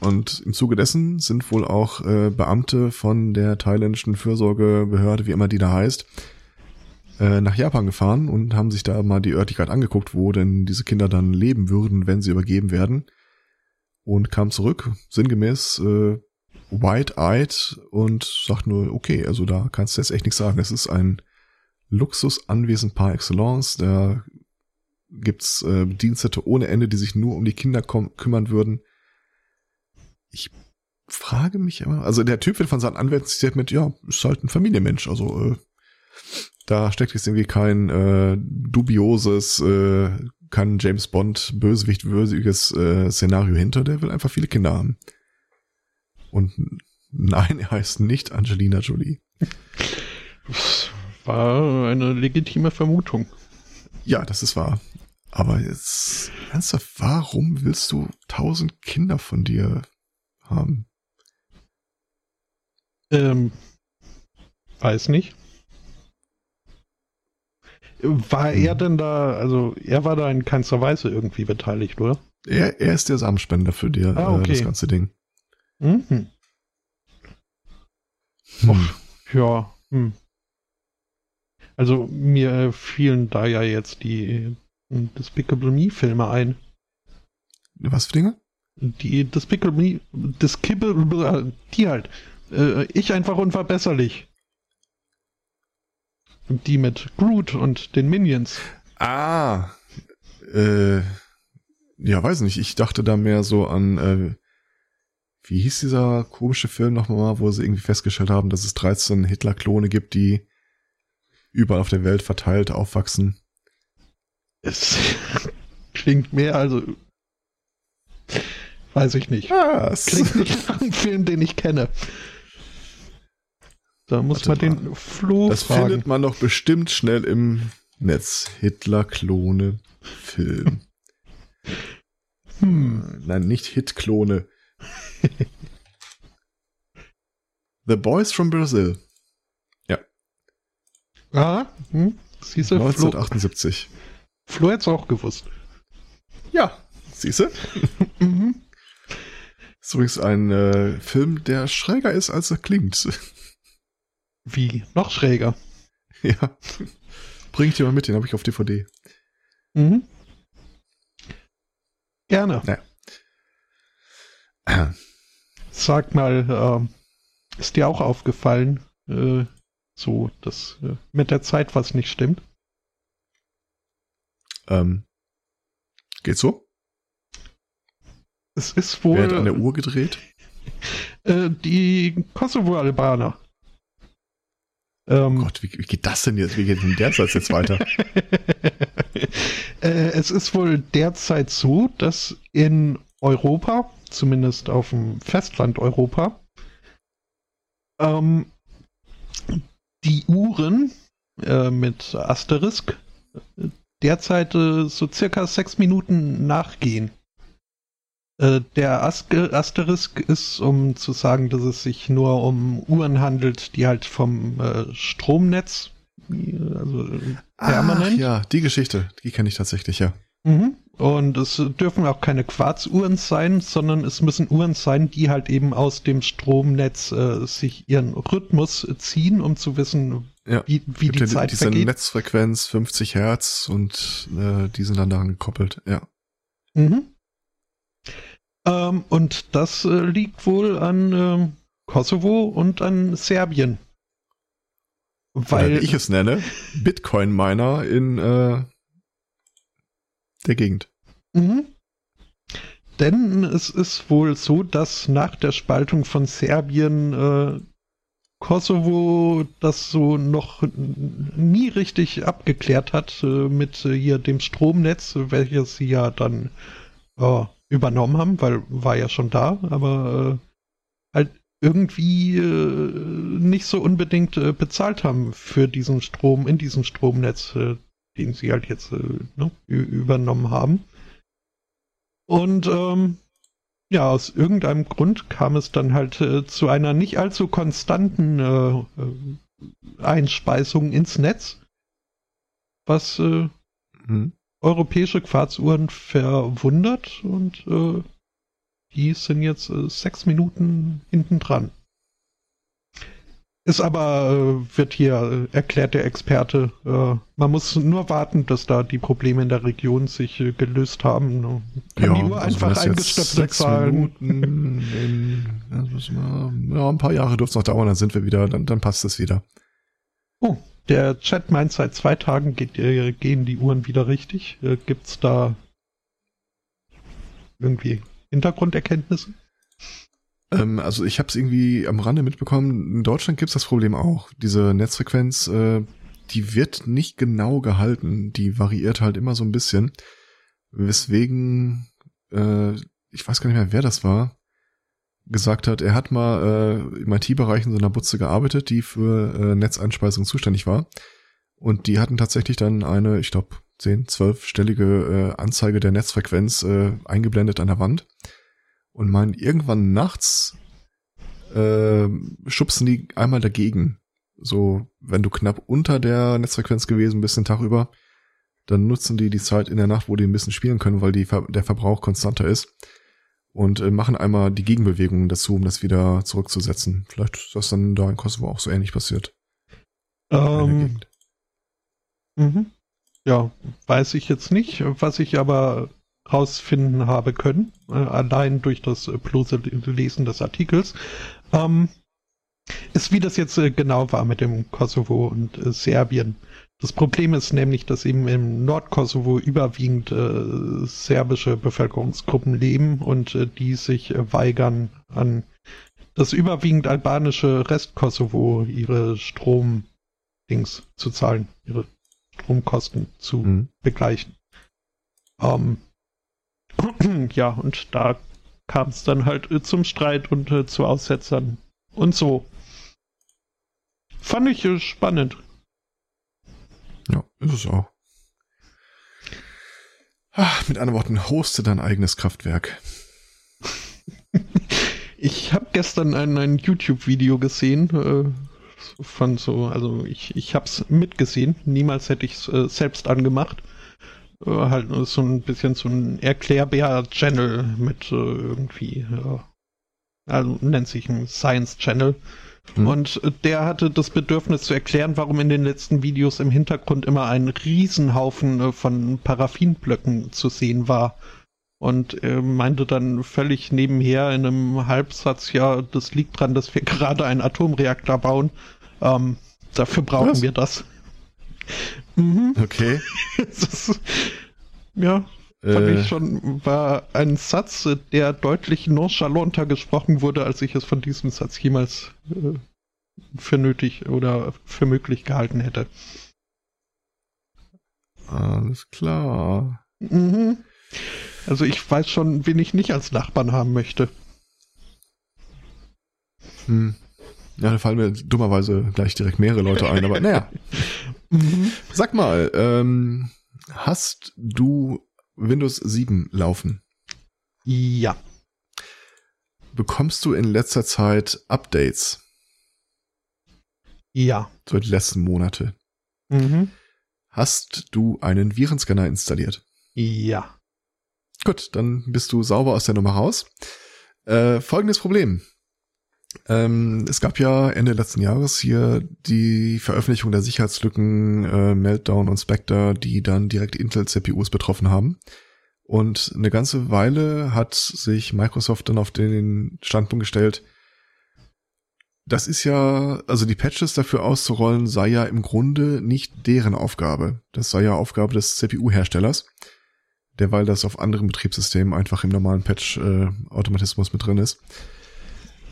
Und im Zuge dessen sind wohl auch äh, Beamte von der thailändischen Fürsorgebehörde, wie immer die da heißt, äh, nach Japan gefahren und haben sich da mal die Örtlichkeit angeguckt, wo denn diese Kinder dann leben würden, wenn sie übergeben werden. Und kam zurück, sinngemäß, äh, wide-eyed und sagt nur, okay, also da kannst du jetzt echt nichts sagen. Es ist ein Luxusanwesen par excellence. Da gibt's äh, Bedienstete ohne Ende, die sich nur um die Kinder kümmern würden. Ich frage mich aber, also der Typ wird von seinen Anwälten zitiert mit, ja, ist halt ein Familienmensch. Also äh, da steckt jetzt irgendwie kein äh, dubioses, äh, kein James Bond Bösewicht würdiges äh, Szenario hinter. Der will einfach viele Kinder haben. Und nein, er heißt nicht Angelina Jolie. War eine legitime Vermutung. Ja, das ist wahr. Aber jetzt, ernsthaft, warum willst du tausend Kinder von dir haben? Ähm, weiß nicht. War hm. er denn da, also er war da in keinster Weise irgendwie beteiligt, oder? Er, er ist der Samenspender für dir, ah, okay. äh, das ganze Ding. Mhm. Hm. ja. Hm. Also mir fielen da ja jetzt die äh, Despicable Me Filme ein. Was für Dinge? Die Despicable Me, Despicable, die halt. Äh, ich einfach unverbesserlich. Und die mit Groot und den Minions. Ah, äh, ja, weiß nicht. Ich dachte da mehr so an äh, wie hieß dieser komische Film nochmal, wo sie irgendwie festgestellt haben, dass es 13 Hitler-Klone gibt, die überall auf der Welt verteilt aufwachsen. Es klingt mehr, also Weiß ich nicht. Was? Klingt nicht nach einem Film, den ich kenne. Da muss Warte man den Flo Das fragen. findet man doch bestimmt schnell im Netz. Hitler-Klone Film. Hm. Nein, nicht Hit-Klone. The Boys from Brazil. Ah, hm. Siehst du, Flo, 1978. Flo hätte es auch gewusst. Ja, siehst du? Mhm. Ist übrigens ein äh, Film, der schräger ist, als er klingt. Wie? Noch schräger. ja. Bring ich dir mal mit, den habe ich auf DVD. Mhm. Gerne. Sag mal, ähm, ist dir auch aufgefallen, äh, so, dass äh, mit der Zeit was nicht stimmt? Ähm, geht so? Es ist Wer hat an wohl der Uhr gedreht? äh, die Kosovo-Albaner. Ähm, Oh Gott, wie, wie geht das denn jetzt? Wie geht denn der Satz jetzt weiter? äh, es ist wohl derzeit so, dass in Europa, zumindest auf dem Festland Europa, ähm, die Uhren äh, mit Asterisk derzeit äh, so circa sechs Minuten nachgehen. Äh, der Asterisk ist, um zu sagen, dass es sich nur um Uhren handelt, die halt vom äh, Stromnetz, äh, also permanent. Ach, ja, die Geschichte, die kenne ich tatsächlich, ja. Mhm. Und es dürfen auch keine Quarzuhren sein, sondern es müssen Uhren sein, die halt eben aus dem Stromnetz äh, sich ihren Rhythmus ziehen, um zu wissen, Ja. wie, wie Gibt die ja Zeit diese vergeht. Netzfrequenz 50 Hertz und äh, die sind dann daran gekoppelt, ja. Mhm. Ähm, und das äh, liegt wohl an ähm, Kosovo und an Serbien. Oder Weil wie ich es nenne, Bitcoin-Miner in äh, der Gegend. Mhm. Denn es ist wohl so, dass nach der Spaltung von Serbien äh, Kosovo das so noch nie richtig abgeklärt hat äh, mit äh, hier dem Stromnetz, welches sie ja dann äh, übernommen haben, weil war ja schon da, aber äh, halt irgendwie äh, nicht so unbedingt äh, bezahlt haben für diesen Strom in diesem Stromnetz, äh, den sie halt jetzt äh, ne, übernommen haben. Und ähm, ja, aus irgendeinem Grund kam es dann halt äh, zu einer nicht allzu konstanten Einspeisung ins Netz, was Mhm. Europäische Quarzuhren verwundert und äh, die sind jetzt äh, sechs Minuten hinten dran. Ist aber, äh, wird hier äh, erklärt der Experte, äh, man muss nur warten, dass da die Probleme in der Region sich äh, gelöst haben. Ne? Kann die Uhr also einfach das jetzt eingestöpselt sechs zahlen. Minuten in, wir, ja, ein paar Jahre dürfte es noch dauern, dann sind wir wieder, dann, dann passt es wieder. Oh, der Chat meint, seit zwei Tagen geht, äh, gehen die Uhren wieder richtig. Äh, gibt's da irgendwie Hintergrunderkenntnisse? Ähm, also ich habe es irgendwie am Rande mitbekommen, in Deutschland gibt es das Problem auch. Diese Netzfrequenz, äh, die wird nicht genau gehalten, die variiert halt immer so ein bisschen. Weswegen, äh, ich weiß gar nicht mehr, wer das war, gesagt hat, er hat mal äh, im IT-Bereich in so einer Butze gearbeitet, die für äh, Netzeinspeisung zuständig war. Und die hatten tatsächlich dann eine, ich glaube, 10, 12-stellige äh, Anzeige der Netzfrequenz äh, eingeblendet an der Wand. Und meinen, irgendwann nachts äh, schubsen die einmal dagegen. So, wenn du knapp unter der Netzfrequenz gewesen bist den Tag über, dann nutzen die die Zeit in der Nacht, wo die ein bisschen spielen können, weil die, der Verbrauch konstanter ist. Und äh, machen einmal die Gegenbewegungen dazu, um das wieder zurückzusetzen. Vielleicht ist das dann da in Kosovo auch so ähnlich passiert. Ähm, mhm. Ja, weiß ich jetzt nicht. Was ich aber rausfinden habe können, äh, allein durch das äh, bloße Lesen des Artikels, ähm, ist, wie das jetzt äh, genau war mit dem Kosovo und äh, Serbien. Das Problem ist nämlich, dass eben im Nordkosovo überwiegend äh, serbische Bevölkerungsgruppen leben und äh, die sich äh, weigern, an das überwiegend albanische Restkosovo ihre Stromdings zu zahlen, ihre Stromkosten zu Mhm. begleichen. Ähm, ja, und da kam es dann halt äh, zum Streit und äh, zu Aussetzern und so. Fand ich äh, spannend. Ja, ist es auch. Ach, mit anderen Worten, hoste dein eigenes Kraftwerk. ich habe gestern ein, ein YouTube-Video gesehen äh, von so, also ich, ich habe es mitgesehen, niemals hätte ich es äh, selbst angemacht. Äh, halt so ein bisschen so ein Erklärbär-Channel mit äh, irgendwie, also nennt sich ein Science-Channel. Mhm. Und der hatte das Bedürfnis zu erklären, warum in den letzten Videos im Hintergrund immer ein Riesenhaufen äh, von Paraffinblöcken zu sehen war. Und er meinte dann völlig nebenher in einem Halbsatz, ja, das liegt dran, dass wir gerade einen Atomreaktor bauen. Ähm, dafür brauchen Was? wir das. mhm. Okay. ist, ja, fand äh. ich schon, war ein Satz, der deutlich nonchalanter gesprochen wurde, als ich es von diesem Satz jemals äh, für nötig oder für möglich gehalten hätte. Alles klar. Mhm. Also ich weiß schon, wen ich nicht als Nachbarn haben möchte. Hm. Ja, da fallen mir dummerweise gleich direkt mehrere Leute ein, aber naja. mhm. Sag mal, ähm, hast du Windows 7 laufen? Ja. Bekommst du in letzter Zeit Updates? Ja. So die letzten Monate. Mhm. Hast du einen Virenscanner installiert? Ja. Gut, dann bist du sauber aus der Nummer raus. Äh, folgendes Problem. Ähm, es gab ja Ende letzten Jahres hier die Veröffentlichung der Sicherheitslücken äh, Meltdown und Spectre, die dann direkt Intel-CPUs betroffen haben. Und eine ganze Weile hat sich Microsoft dann auf den Standpunkt gestellt, das ist ja, also die Patches dafür auszurollen, sei ja im Grunde nicht deren Aufgabe. Das sei ja Aufgabe des CPU-Herstellers, derweil das auf anderen Betriebssystemen einfach im normalen Patch-Automatismus äh, mit drin ist.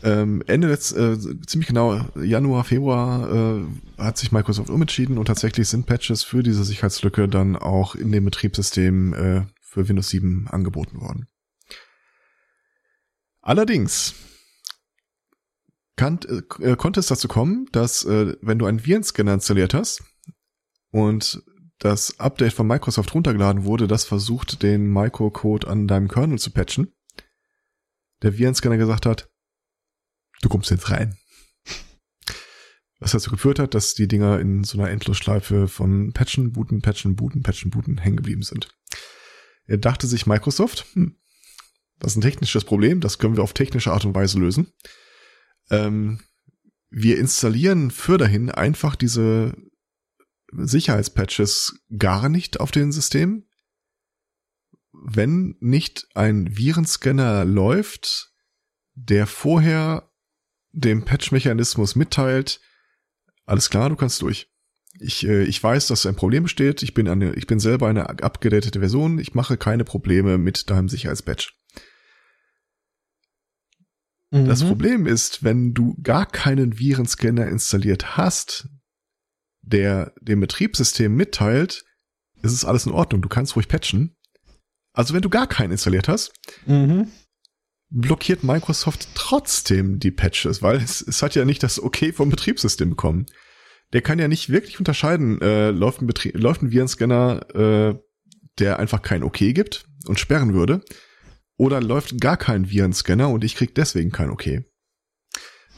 Ähm, Ende letzt, äh, ziemlich genau Januar, Februar äh, hat sich Microsoft umentschieden und tatsächlich sind Patches für diese Sicherheitslücke dann auch in dem Betriebssystem äh, für Windows 7 angeboten worden. Allerdings kann, äh, konnte es dazu kommen, dass äh, wenn du einen Virenscanner installiert hast und das Update von Microsoft runtergeladen wurde, das versucht, den Microcode an deinem Kernel zu patchen, der Virenscanner gesagt hat, du kommst jetzt rein. Was dazu geführt hat, dass die Dinger in so einer Endlosschleife von Patchen, Booten, Patchen, Booten, Patchen, Booten hängen geblieben sind. Er dachte sich Microsoft, hm, das ist ein technisches Problem, das können wir auf technische Art und Weise lösen. Ähm, wir installieren für dahin einfach diese Sicherheitspatches gar nicht auf den System. Wenn nicht ein Virenscanner läuft, der vorher dem Patch-Mechanismus mitteilt, alles klar, du kannst durch. Ich, äh, ich weiß, dass ein Problem besteht. Ich bin, eine, ich bin selber eine abgedatete Version. Ich mache keine Probleme mit deinem Sicherheitspatch. Mhm. Das Problem ist, wenn du gar keinen Virenscanner installiert hast, der dem Betriebssystem mitteilt, ist es alles in Ordnung, du kannst ruhig patchen. Also wenn du gar keinen installiert hast, mhm blockiert Microsoft trotzdem die Patches, weil es, es hat ja nicht das Okay vom Betriebssystem bekommen. Der kann ja nicht wirklich unterscheiden, äh, läuft ein, Betrie läuft ein Virenscanner, äh, der einfach kein Okay gibt und sperren würde, oder läuft gar kein Virenscanner und ich krieg deswegen kein Okay.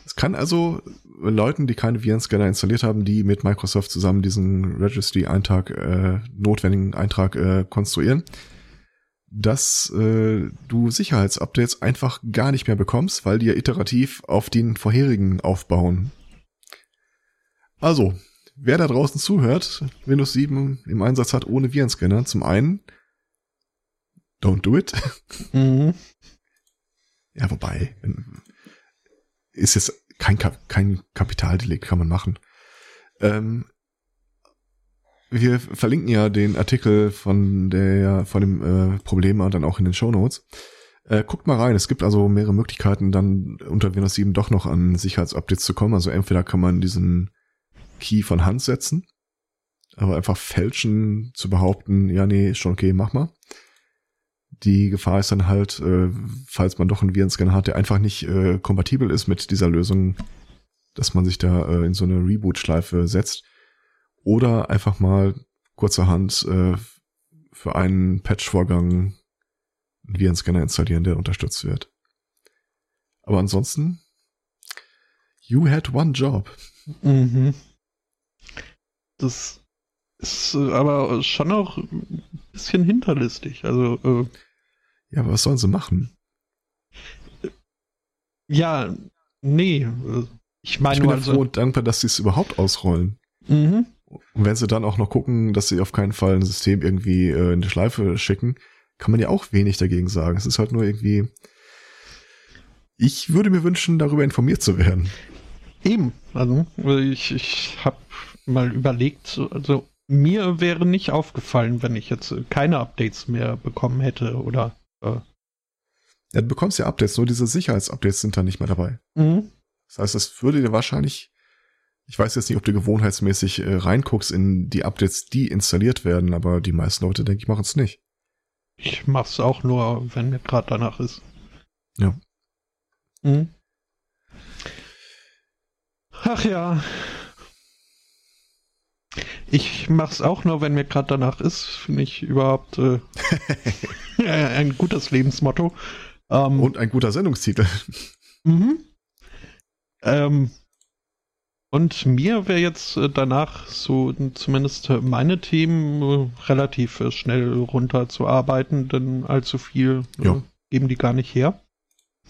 Es kann also Leuten, die keine Virenscanner installiert haben, die mit Microsoft zusammen diesen Registry-Eintrag, äh, notwendigen Eintrag äh, konstruieren, dass äh, du Sicherheitsupdates einfach gar nicht mehr bekommst, weil die ja iterativ auf den vorherigen aufbauen. Also, wer da draußen zuhört, Windows 7 im Einsatz hat ohne Virenscanner, zum einen, don't do it. Mhm. Ja, wobei, ist jetzt kein, kein Kapitaldelikt, kann man machen. Ähm, wir verlinken ja den Artikel von der von dem äh, Problem dann auch in den Show Notes. Äh, guckt mal rein. Es gibt also mehrere Möglichkeiten, dann unter Windows 7 doch noch an Sicherheitsupdates zu kommen. Also entweder kann man diesen Key von Hand setzen, aber einfach fälschen zu behaupten, ja, nee, ist schon okay, mach mal. Die Gefahr ist dann halt, äh, falls man doch einen Virenscanner hat, der einfach nicht äh, kompatibel ist mit dieser Lösung, dass man sich da äh, in so eine Reboot-Schleife setzt. Oder einfach mal kurzerhand äh, für einen Patch-Vorgang einen Virenscanner installieren, der unterstützt wird. Aber ansonsten, you had one job. Mhm. Das ist äh, aber schon auch ein bisschen hinterlistig. Also, äh, Ja, aber was sollen sie machen? ja, nee. äh, Ich meine Ich bin nur also. froh und dankbar, dass sie es überhaupt ausrollen. Mhm. Und wenn sie dann auch noch gucken, dass sie auf keinen Fall ein System irgendwie äh, in die Schleife schicken, kann man ja auch wenig dagegen sagen. Es ist halt nur irgendwie. Ich würde mir wünschen, darüber informiert zu werden. Eben. Also, ich, ich habe mal überlegt, so- also mir wäre nicht aufgefallen, wenn ich jetzt keine Updates mehr bekommen hätte oder. Äh, Ja, du bekommst ja Updates, nur diese Sicherheitsupdates sind dann nicht mehr dabei. mhm. Das heißt, es würde dir wahrscheinlich, ich weiß jetzt nicht, ob du gewohnheitsmäßig äh, reinguckst in die Updates, die installiert werden, aber die meisten Leute, denke ich, machen es nicht. Ich mach's auch nur, wenn mir gerade danach ist. Ja. Mhm. Ach ja. Ich mach's auch nur, wenn mir gerade danach ist. Finde ich überhaupt äh, ein gutes Lebensmotto. Ähm, Und ein guter Sendungstitel. Mhm. Ähm, und mir wäre jetzt äh, danach so n- zumindest äh, meine Themen äh, relativ schnell runterzuarbeiten, denn allzu viel Ja. geben die gar nicht her.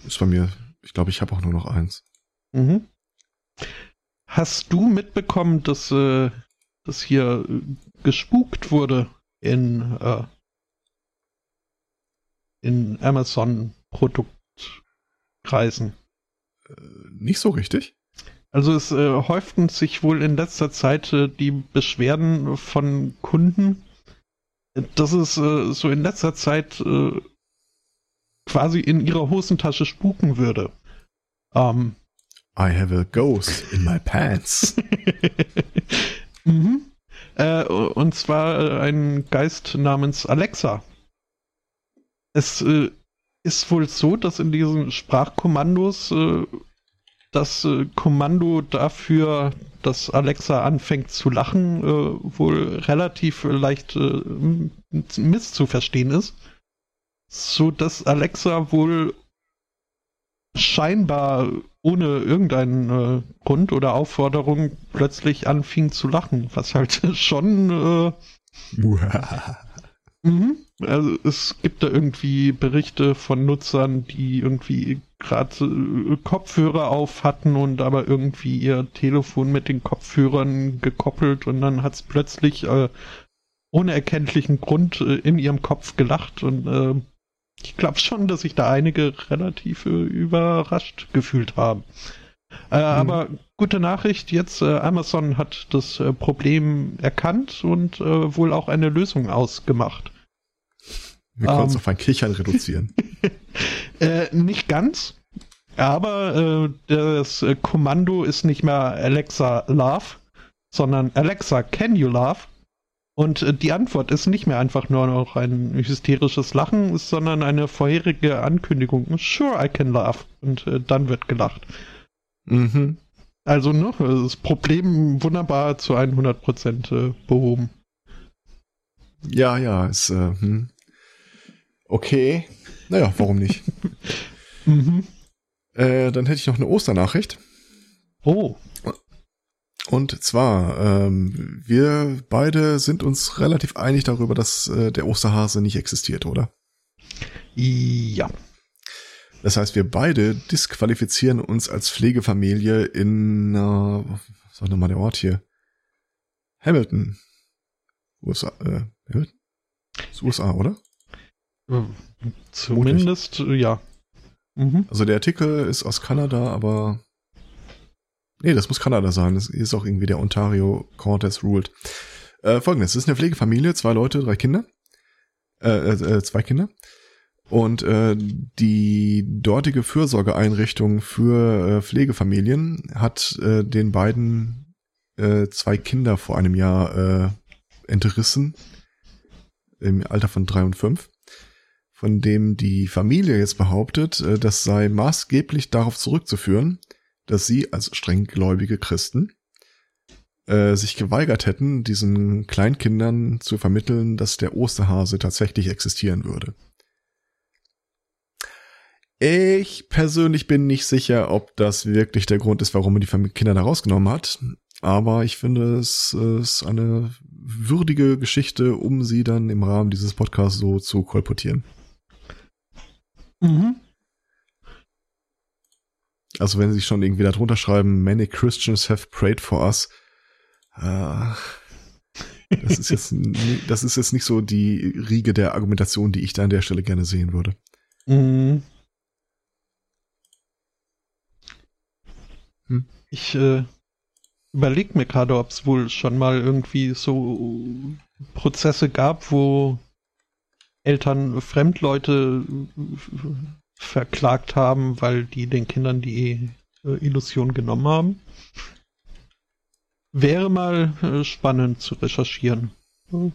Ist bei mir, ich glaube, ich habe auch nur noch eins. Mhm. Hast du mitbekommen, dass, äh, dass hier gespukt wurde in, äh, in Amazon-Produktkreisen? Nicht so richtig. Also es äh, häuften sich wohl in letzter Zeit äh, die Beschwerden von Kunden, dass es äh, so in letzter Zeit äh, quasi in ihrer Hosentasche spuken würde. Ähm, I have a ghost in my pants. mhm. äh, und zwar äh, ein Geist namens Alexa. Es ist wohl so, dass in diesen Sprachkommandos das äh, Kommando dafür, dass Alexa anfängt zu lachen, äh, wohl relativ leicht äh, misszuverstehen ist. So dass Alexa wohl scheinbar ohne irgendeinen äh, Grund oder Aufforderung plötzlich anfing zu lachen, was halt schon äh, Mhm. Also es gibt da irgendwie Berichte von Nutzern, die irgendwie gerade äh, Kopfhörer auf hatten und aber irgendwie ihr Telefon mit den Kopfhörern gekoppelt und dann hat es plötzlich äh, ohne erkenntlichen Grund äh, in ihrem Kopf gelacht und äh, ich glaube schon, dass sich da einige relativ äh, überrascht gefühlt haben. Äh, Aber gute Nachricht, jetzt äh, Amazon hat das äh, Problem erkannt und äh, wohl auch eine Lösung ausgemacht. Wir können es Ähm. auf ein Kichern reduzieren. Äh, nicht ganz, aber äh, das äh, Kommando ist nicht mehr Alexa Love, sondern Alexa Can You Laugh? Und äh, die Antwort ist nicht mehr einfach nur noch ein hysterisches Lachen, sondern eine vorherige Ankündigung. Sure, I can laugh. Und äh, dann wird gelacht. Mhm. Also ne, das Problem wunderbar zu 100% äh, behoben. Ja, ja, ist, äh, hm. Okay. Naja, warum nicht? Mhm. äh, dann hätte ich noch eine Osternachricht. Oh, Und zwar, ähm, wir beide sind uns relativ einig darüber, dass äh, der Osterhase nicht existiert, oder? ja. Das heißt, wir beide disqualifizieren uns als Pflegefamilie in, äh, was war nochmal der Ort hier? Hamilton. USA, äh, Hamilton? Das USA, oder? Zumindest, äh, ja. Mhm. Also der Artikel ist aus Kanada, aber nee, das muss Kanada sein. Das ist auch irgendwie der Ontario Court has ruled. Äh, Folgendes, es ist eine Pflegefamilie, zwei Leute, drei Kinder. Äh, äh, äh, zwei Kinder. Und äh, die dortige Fürsorgeeinrichtung für äh, Pflegefamilien hat äh, den beiden äh, zwei Kinder vor einem Jahr äh, entrissen. Im Alter von drei und fünf. Von dem die Familie jetzt behauptet, äh, das sei maßgeblich darauf zurückzuführen, dass sie als strenggläubige Christen äh, sich geweigert hätten, diesen Kleinkindern zu vermitteln, dass der Osterhase tatsächlich existieren würde. Ich persönlich bin nicht sicher, ob das wirklich der Grund ist, warum man die Kinder da rausgenommen hat. Aber ich finde, es ist eine würdige Geschichte, um sie dann im Rahmen dieses Podcasts so zu kolportieren. Mhm. Also wenn sie schon irgendwie da drunter schreiben, many Christians have prayed for us. Äh, das ist jetzt, das ist jetzt nicht so die Riege der Argumentation, die ich da an der Stelle gerne sehen würde. Mhm. Hm. Ich äh, überlege mir gerade, ob es wohl schon mal irgendwie so Prozesse gab, wo Eltern Fremdleute verklagt haben, weil die den Kindern die äh, Illusion genommen haben. Wäre mal äh, spannend zu recherchieren. Hm.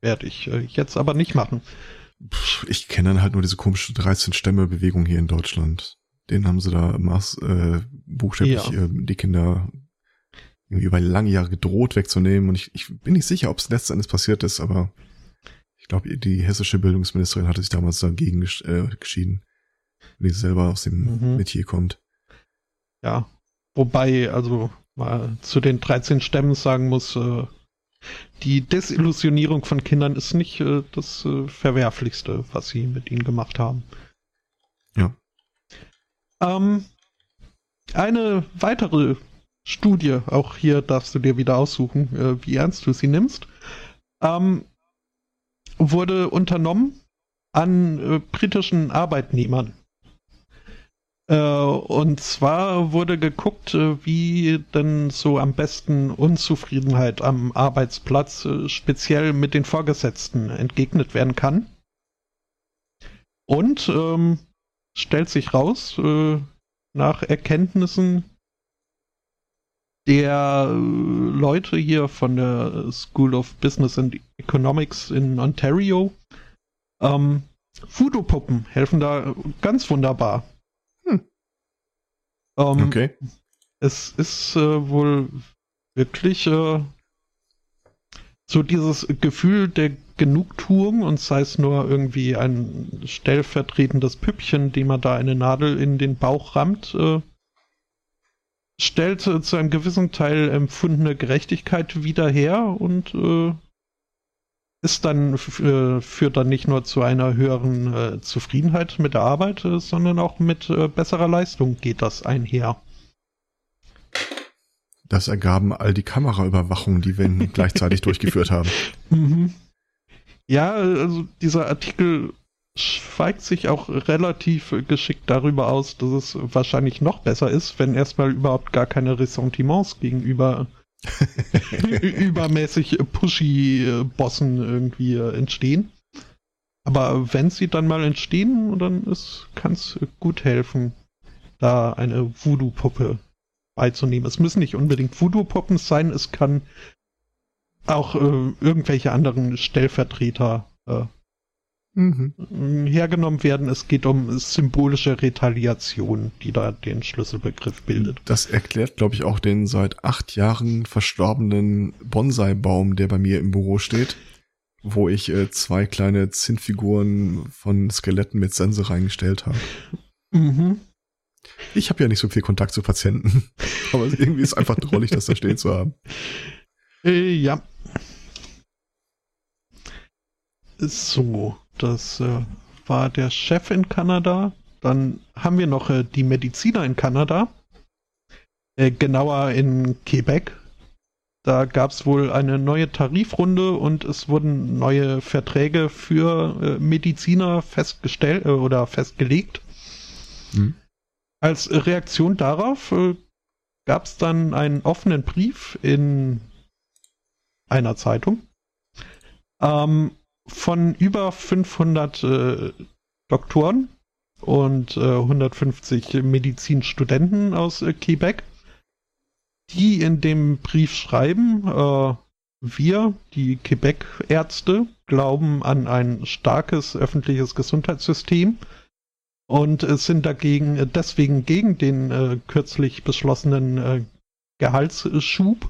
Werde ich äh, jetzt aber nicht machen. Ich kenne dann halt nur diese komische 13-Stämme-Bewegung hier in Deutschland. Den haben sie da maß, äh, buchstäblich ja. äh, die Kinder irgendwie über lange Jahre gedroht wegzunehmen. Und ich, ich bin nicht sicher, ob es letzten Endes passiert ist, aber glaube, die hessische Bildungsministerin hatte sich damals dagegen äh, geschieden, wenn sie selber aus dem mhm. Metier kommt. Ja, wobei, also mal zu den 13 Stämmen sagen muss, äh, die Desillusionierung von Kindern ist nicht äh, das äh, Verwerflichste, was sie mit ihnen gemacht haben. Ja. Ähm, eine weitere Studie, auch hier darfst du dir wieder aussuchen, äh, wie ernst du sie nimmst, ähm, wurde unternommen an äh, britischen Arbeitnehmern. Äh, und zwar wurde geguckt, äh, wie denn so am besten Unzufriedenheit am Arbeitsplatz äh, speziell mit den Vorgesetzten entgegnet werden kann. Und ähm, stellt sich raus, nach Erkenntnissen der äh, Leute hier von der School of Business and Economics in Ontario, ähm, Voodoo-Puppen helfen da ganz wunderbar. Hm. Ähm, okay. Es ist äh, wohl wirklich äh, so dieses Gefühl der Genugtuung und sei es nur irgendwie ein stellvertretendes Püppchen, dem man da eine Nadel in den Bauch rammt, äh, stellt äh, zu einem gewissen Teil empfundene Gerechtigkeit wieder her und äh, ist dann äh, führt dann nicht nur zu einer höheren äh, Zufriedenheit mit der Arbeit, äh, sondern auch mit besserer Leistung geht das einher. Das ergaben all die Kameraüberwachungen, die wir gleichzeitig durchgeführt haben. Mhm. Ja, also dieser Artikel schweigt sich auch relativ geschickt darüber aus, dass es wahrscheinlich noch besser ist, wenn erstmal überhaupt gar keine Ressentiments gegenüber übermäßig pushy Bossen irgendwie entstehen. Aber wenn sie dann mal entstehen, dann kann es gut helfen, da eine Voodoo-Puppe beizunehmen. Es müssen nicht unbedingt Voodoo-Puppen sein, es kann auch äh, irgendwelche anderen Stellvertreter äh, mhm. hergenommen werden. Es geht um symbolische Retaliation, die da den Schlüsselbegriff bildet. Das erklärt, glaube ich, auch den seit acht Jahren verstorbenen Bonsai-Baum, der bei mir im Büro steht, wo ich äh, zwei kleine Zinnfiguren von Skeletten mit Sense reingestellt habe. Mhm. Ich habe ja nicht so viel Kontakt zu Patienten, aber irgendwie ist einfach drollig, das da stehen zu haben. Äh, ja. So, das äh, war der Chef in Kanada. Dann haben wir noch äh, die Mediziner in Kanada. Äh, genauer in Quebec. Da gab es wohl eine neue Tarifrunde und es wurden neue Verträge für äh, Mediziner festgestellt äh, oder festgelegt. Hm. Als Reaktion darauf äh, gab es dann einen offenen Brief in einer Zeitung ähm, von über 500 äh, Doktoren und äh, 150 Medizinstudenten aus äh, Quebec, die in dem Brief schreiben, äh, wir, die Quebec-Ärzte, glauben an ein starkes öffentliches Gesundheitssystem und sind dagegen deswegen gegen den äh, kürzlich beschlossenen äh, Gehaltsschub,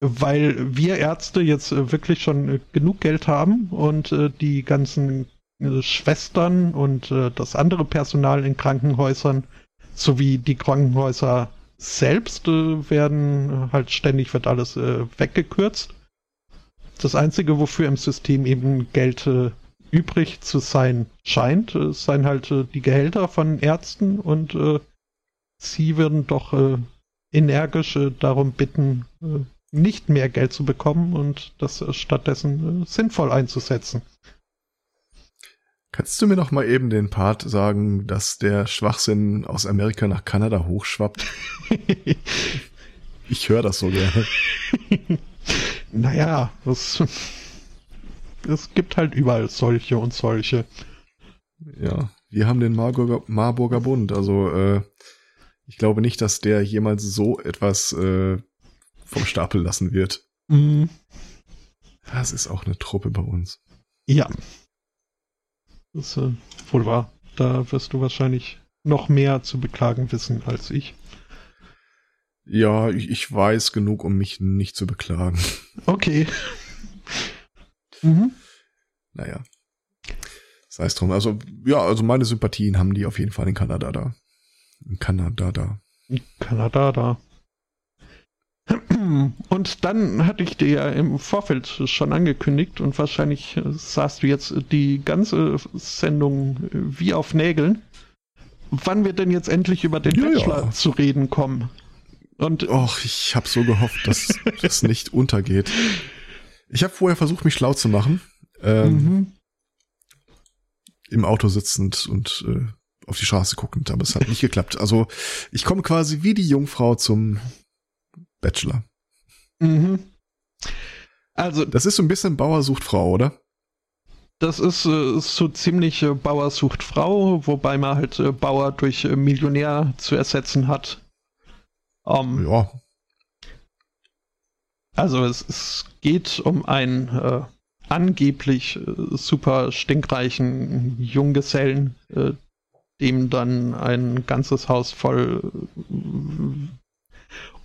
weil wir Ärzte jetzt äh, wirklich schon äh, genug Geld haben und äh, die ganzen Schwestern und das andere Personal in Krankenhäusern sowie die Krankenhäuser selbst werden halt ständig wird alles weggekürzt. Das Einzige, wofür im System eben Geld übrig zu sein scheint, seien halt die Gehälter von Ärzten und sie würden doch energisch darum bitten, nicht mehr Geld zu bekommen und das stattdessen sinnvoll einzusetzen. Kannst du mir noch mal eben den Part sagen, dass der Schwachsinn aus Amerika nach Kanada hochschwappt? ich höre das so gerne. naja, das es gibt halt überall solche und solche. Ja, wir haben den Marburger, Marburger Bund. Also äh, ich glaube nicht, dass der jemals so etwas äh, vom Stapel lassen wird. Mhm. Das ist auch eine Truppe bei uns. Ja. Das ist äh, wohl wahr. Da wirst du wahrscheinlich noch mehr zu beklagen wissen als ich. Ja, ich, ich weiß genug, um mich nicht zu beklagen. Okay. Mhm. Naja. Sei es drum. Also, ja, also meine Sympathien haben die auf jeden Fall in Kanada da. In Kanada da. In Kanada da. Und dann hatte ich dir ja im Vorfeld schon angekündigt und wahrscheinlich sahst du jetzt die ganze Sendung wie auf Nägeln, wann wir denn jetzt endlich über den ja, Bachelor ja. zu reden kommen. Und Och, ich habe so gehofft, dass das nicht untergeht. Ich habe vorher versucht, mich schlau zu machen. Ähm, mhm. Im Auto sitzend und äh, auf die Straße guckend, aber es hat nicht geklappt. Also ich komme quasi wie die Jungfrau zum Bachelor. Mhm. Also das ist so ein bisschen Bauer sucht Frau, oder? Das ist äh, so ziemlich äh, Bauer sucht Frau, wobei man halt äh, Bauer durch äh, Millionär zu ersetzen hat. Um, ja. Also es, es geht um einen äh, angeblich äh, super stinkreichen Junggesellen, dem dann ein ganzes Haus voll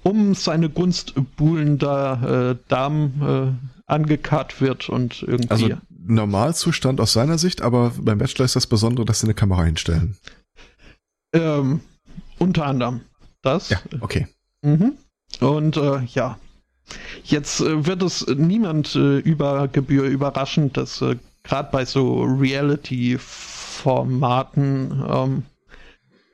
um seine Gunst buhlender äh, Damen äh, angekarrt wird und irgendwie. Also Normalzustand aus seiner Sicht, aber beim Bachelor ist das Besondere, dass sie eine Kamera hinstellen. Ähm, unter anderem das. Ja, okay. Mhm. Und äh, ja, Jetzt äh, wird es niemand äh, über Gebühr überraschen, dass äh, gerade bei so Reality-Formaten ähm,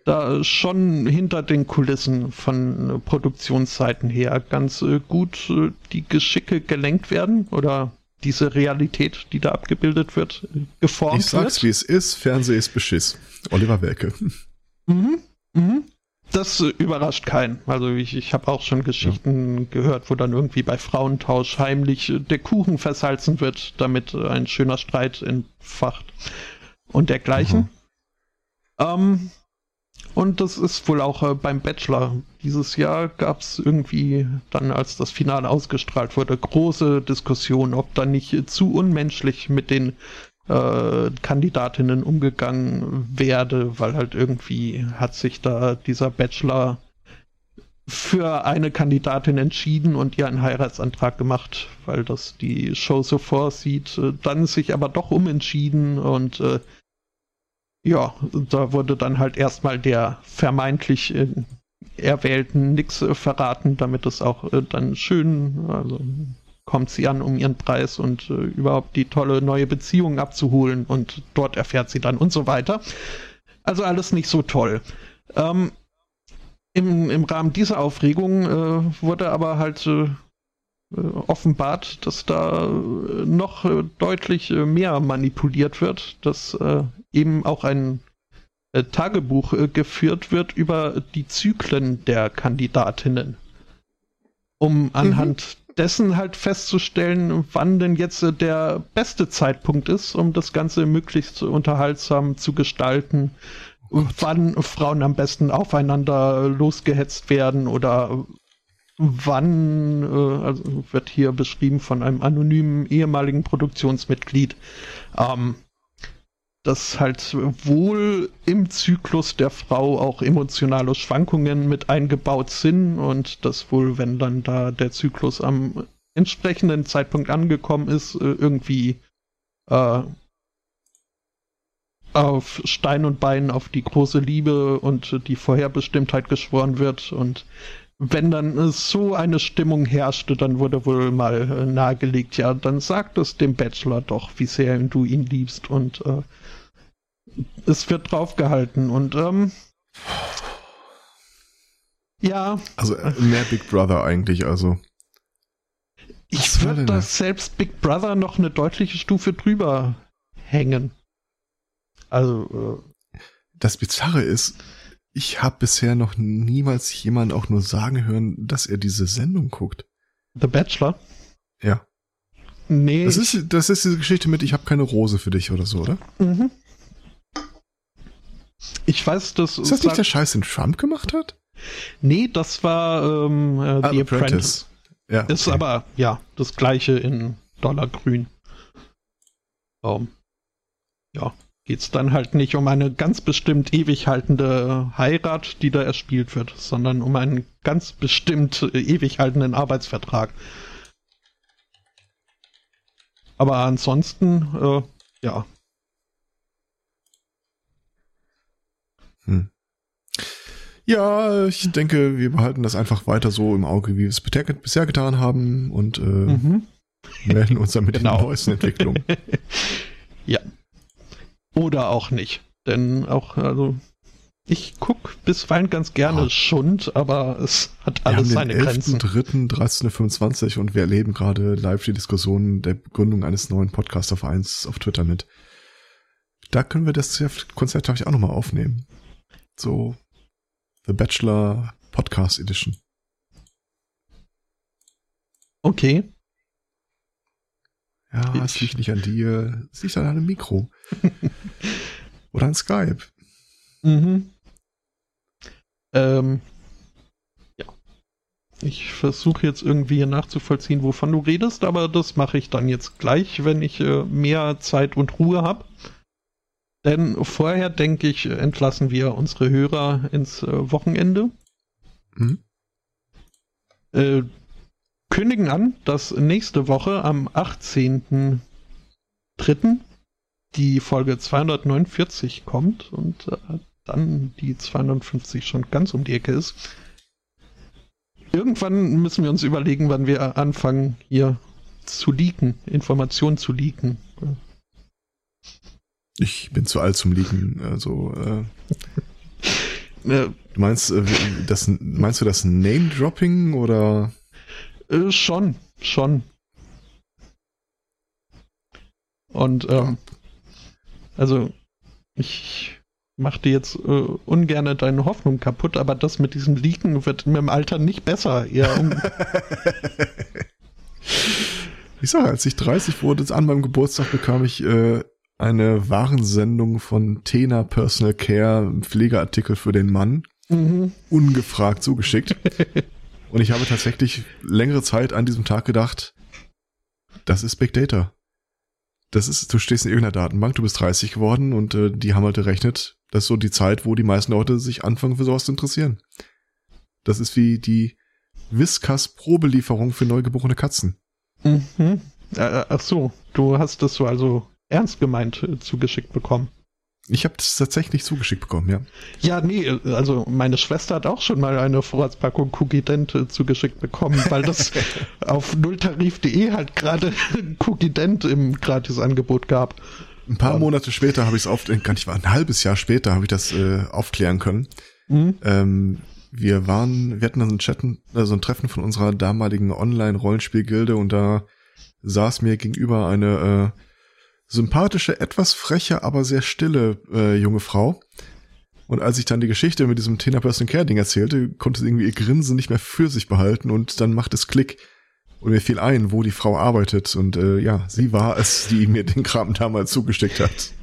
da schon hinter den Kulissen von äh, Produktionsseiten her ganz äh, gut äh, die Geschicke gelenkt werden oder diese Realität, die da abgebildet wird, geformt wird. Ich sag's, wird. wie es ist, Fernseh ist Beschiss. Oliver Welke. Mhm, mhm das überrascht keinen. Also ich, ich habe auch schon Geschichten ja. gehört, wo dann irgendwie bei Frauentausch heimlich der Kuchen versalzen wird, damit ein schöner Streit entfacht und dergleichen. Ähm, und das ist wohl auch äh, beim Bachelor. Dieses Jahr gab es irgendwie dann, als das Finale ausgestrahlt wurde, große Diskussion, ob da nicht zu unmenschlich mit den äh, Kandidatinnen umgegangen werde, weil halt irgendwie hat sich da dieser Bachelor für eine Kandidatin entschieden und ihr einen Heiratsantrag gemacht, weil das die Show so vorsieht. Äh, dann sich aber doch umentschieden und äh, ja, da wurde dann halt erstmal der vermeintlich äh, Erwählten nix äh, verraten, damit es auch äh, dann schön, also kommt sie an, um ihren Preis und äh, überhaupt die tolle neue Beziehung abzuholen und dort erfährt sie dann und so weiter. Also alles nicht so toll. Ähm, im, Im Rahmen dieser Aufregung äh, wurde aber halt äh, offenbart, dass da äh, noch äh, deutlich äh, mehr manipuliert wird, dass eben auch ein Tagebuch geführt wird über die Zyklen der Kandidatinnen. Um anhand dessen halt festzustellen, wann denn jetzt äh, der beste Zeitpunkt ist, um das Ganze möglichst unterhaltsam zu gestalten. Oh wann Frauen am besten aufeinander losgehetzt werden oder wann, äh, also wird hier beschrieben von einem anonymen ehemaligen Produktionsmitglied, ähm, dass halt wohl im Zyklus der Frau auch emotionale Schwankungen mit eingebaut sind und dass wohl, wenn dann da der Zyklus am entsprechenden Zeitpunkt angekommen ist, äh, irgendwie äh, auf Stein und Bein auf die große Liebe und die Vorherbestimmtheit geschworen wird und wenn dann so eine Stimmung herrschte, dann wurde wohl mal äh, nahegelegt, ja, dann sag es dem Bachelor doch, wie sehr du ihn liebst und äh, es wird draufgehalten und ähm, ja. Also äh, mehr Big Brother eigentlich, also. Ich würde da selbst Big Brother noch eine deutliche Stufe drüber hängen. Also. Äh, das Bizarre ist, ich habe bisher noch niemals jemanden auch nur sagen hören, dass er diese Sendung guckt. The Bachelor? Ja. Nee. Das ist, das ist diese Geschichte mit, ich habe keine Rose für dich oder so, oder? Mhm. Ich weiß, dass. Ist das nicht der Scheiß, den Trump gemacht hat? Nee, das war ähm, äh, ah, The Apprentice. Apprentice. Ja, okay. Ist aber, ja, das gleiche in Dollargrün. Um, ja geht es dann halt nicht um eine ganz bestimmt ewig haltende Heirat, die da erspielt wird, sondern um einen ganz bestimmt ewig haltenden Arbeitsvertrag. Aber ansonsten, äh, ja. Hm. Ja, ich denke, wir behalten das einfach weiter so im Auge, wie wir es bisher getan haben und äh, mhm. melden uns dann mit genau. den neuesten Entwicklungen. ja. Oder auch nicht. Denn auch, also, ich gucke bisweilen ganz gerne oh. Schund, aber es hat alles wir haben seine den Grenzen. 11.3.13.25 und wir erleben gerade live die Diskussion der Gründung eines neuen Podcaster-Vereins auf Twitter mit. Da können wir das Konzept ich auch nochmal aufnehmen. So, The Bachelor Podcast Edition. Okay. Ja, ich. es liegt nicht an dir, es liegt an einem Mikro. Oder an Skype. Mhm. Ähm, ja. Ich versuche jetzt irgendwie nachzuvollziehen, wovon du redest, aber das mache ich dann jetzt gleich, wenn ich äh, mehr Zeit und Ruhe habe. Denn vorher, denke ich, entlassen wir unsere Hörer ins äh, Wochenende. Mhm. Äh, kündigen an, dass nächste Woche am 18.03. die Folge 249 kommt und äh, dann die 250 schon ganz um die Ecke ist. Irgendwann müssen wir uns überlegen, wann wir anfangen, hier zu leaken, Informationen zu leaken. Ich bin zu alt zum Leaken, also äh, Du meinst, äh, das, meinst du das Name-Dropping oder? Äh, schon, schon. Und ähm, also ich machte jetzt äh, ungern deine Hoffnung kaputt, aber das mit diesem Leaken wird mit dem Alter nicht besser. Eher um ich sage, als ich 30 wurde, an meinem Geburtstag bekam ich äh, eine Warensendung von Tena Personal Care, Pflegeartikel für den Mann, mhm. ungefragt zugeschickt. Und ich habe tatsächlich längere Zeit an diesem Tag gedacht, das ist Big Data. Das ist, du stehst in irgendeiner Datenbank, du bist 30 geworden und äh, die haben halt gerechnet, das ist so die Zeit, wo die meisten Leute sich anfangen für sowas zu interessieren. Das ist wie die Whiskas Probelieferung für neugeborene Katzen. Mhm. Äh, ach so, du hast das so also ernst gemeint äh, zugeschickt bekommen. Ich habe das tatsächlich zugeschickt bekommen, ja. Ja, nee, also meine Schwester hat auch schon mal eine Vorratspackung Cookie Dent äh, zugeschickt bekommen, weil das auf nulltarif.de halt gerade Cookie Dent im Gratisangebot gab. Ein paar um, Monate später habe ich es auf, äh, gar nicht war ein halbes Jahr später habe ich das äh, aufklären können. Mhm. Ähm, wir waren, wir hatten dann ein Chatten, also ein Treffen von unserer damaligen Online-Rollenspielgilde und da saß mir gegenüber eine äh, sympathische, etwas freche, aber sehr stille äh, junge Frau. Und als ich dann die Geschichte mit diesem Tina Person Care Ding erzählte, konnte sie irgendwie ihr Grinsen nicht mehr für sich behalten und dann macht es Klick. Und mir fiel ein, wo die Frau arbeitet. Und äh, ja, sie war es, die mir den Kram damals zugesteckt hat.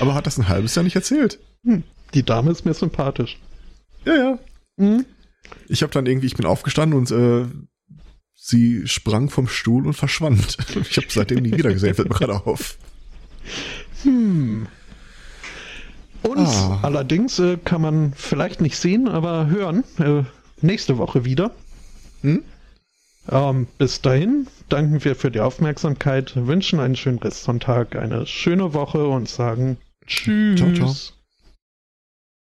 Aber hat das ein halbes Jahr nicht erzählt. Hm, die Dame ist mir sympathisch. Ja, ja. Mhm. Ich habe dann irgendwie, ich bin aufgestanden und äh, sie sprang vom Stuhl und verschwand. Ich habe seitdem nie wieder gesehen, fällt mir gerade auf. Hm. Uns ah. allerdings äh, kann man vielleicht nicht sehen, aber hören äh, nächste Woche wieder. Hm? Ähm, bis dahin danken wir für die Aufmerksamkeit, wünschen einen schönen Restsonntag, eine schöne Woche und sagen Tschüss. Ciao, ciao.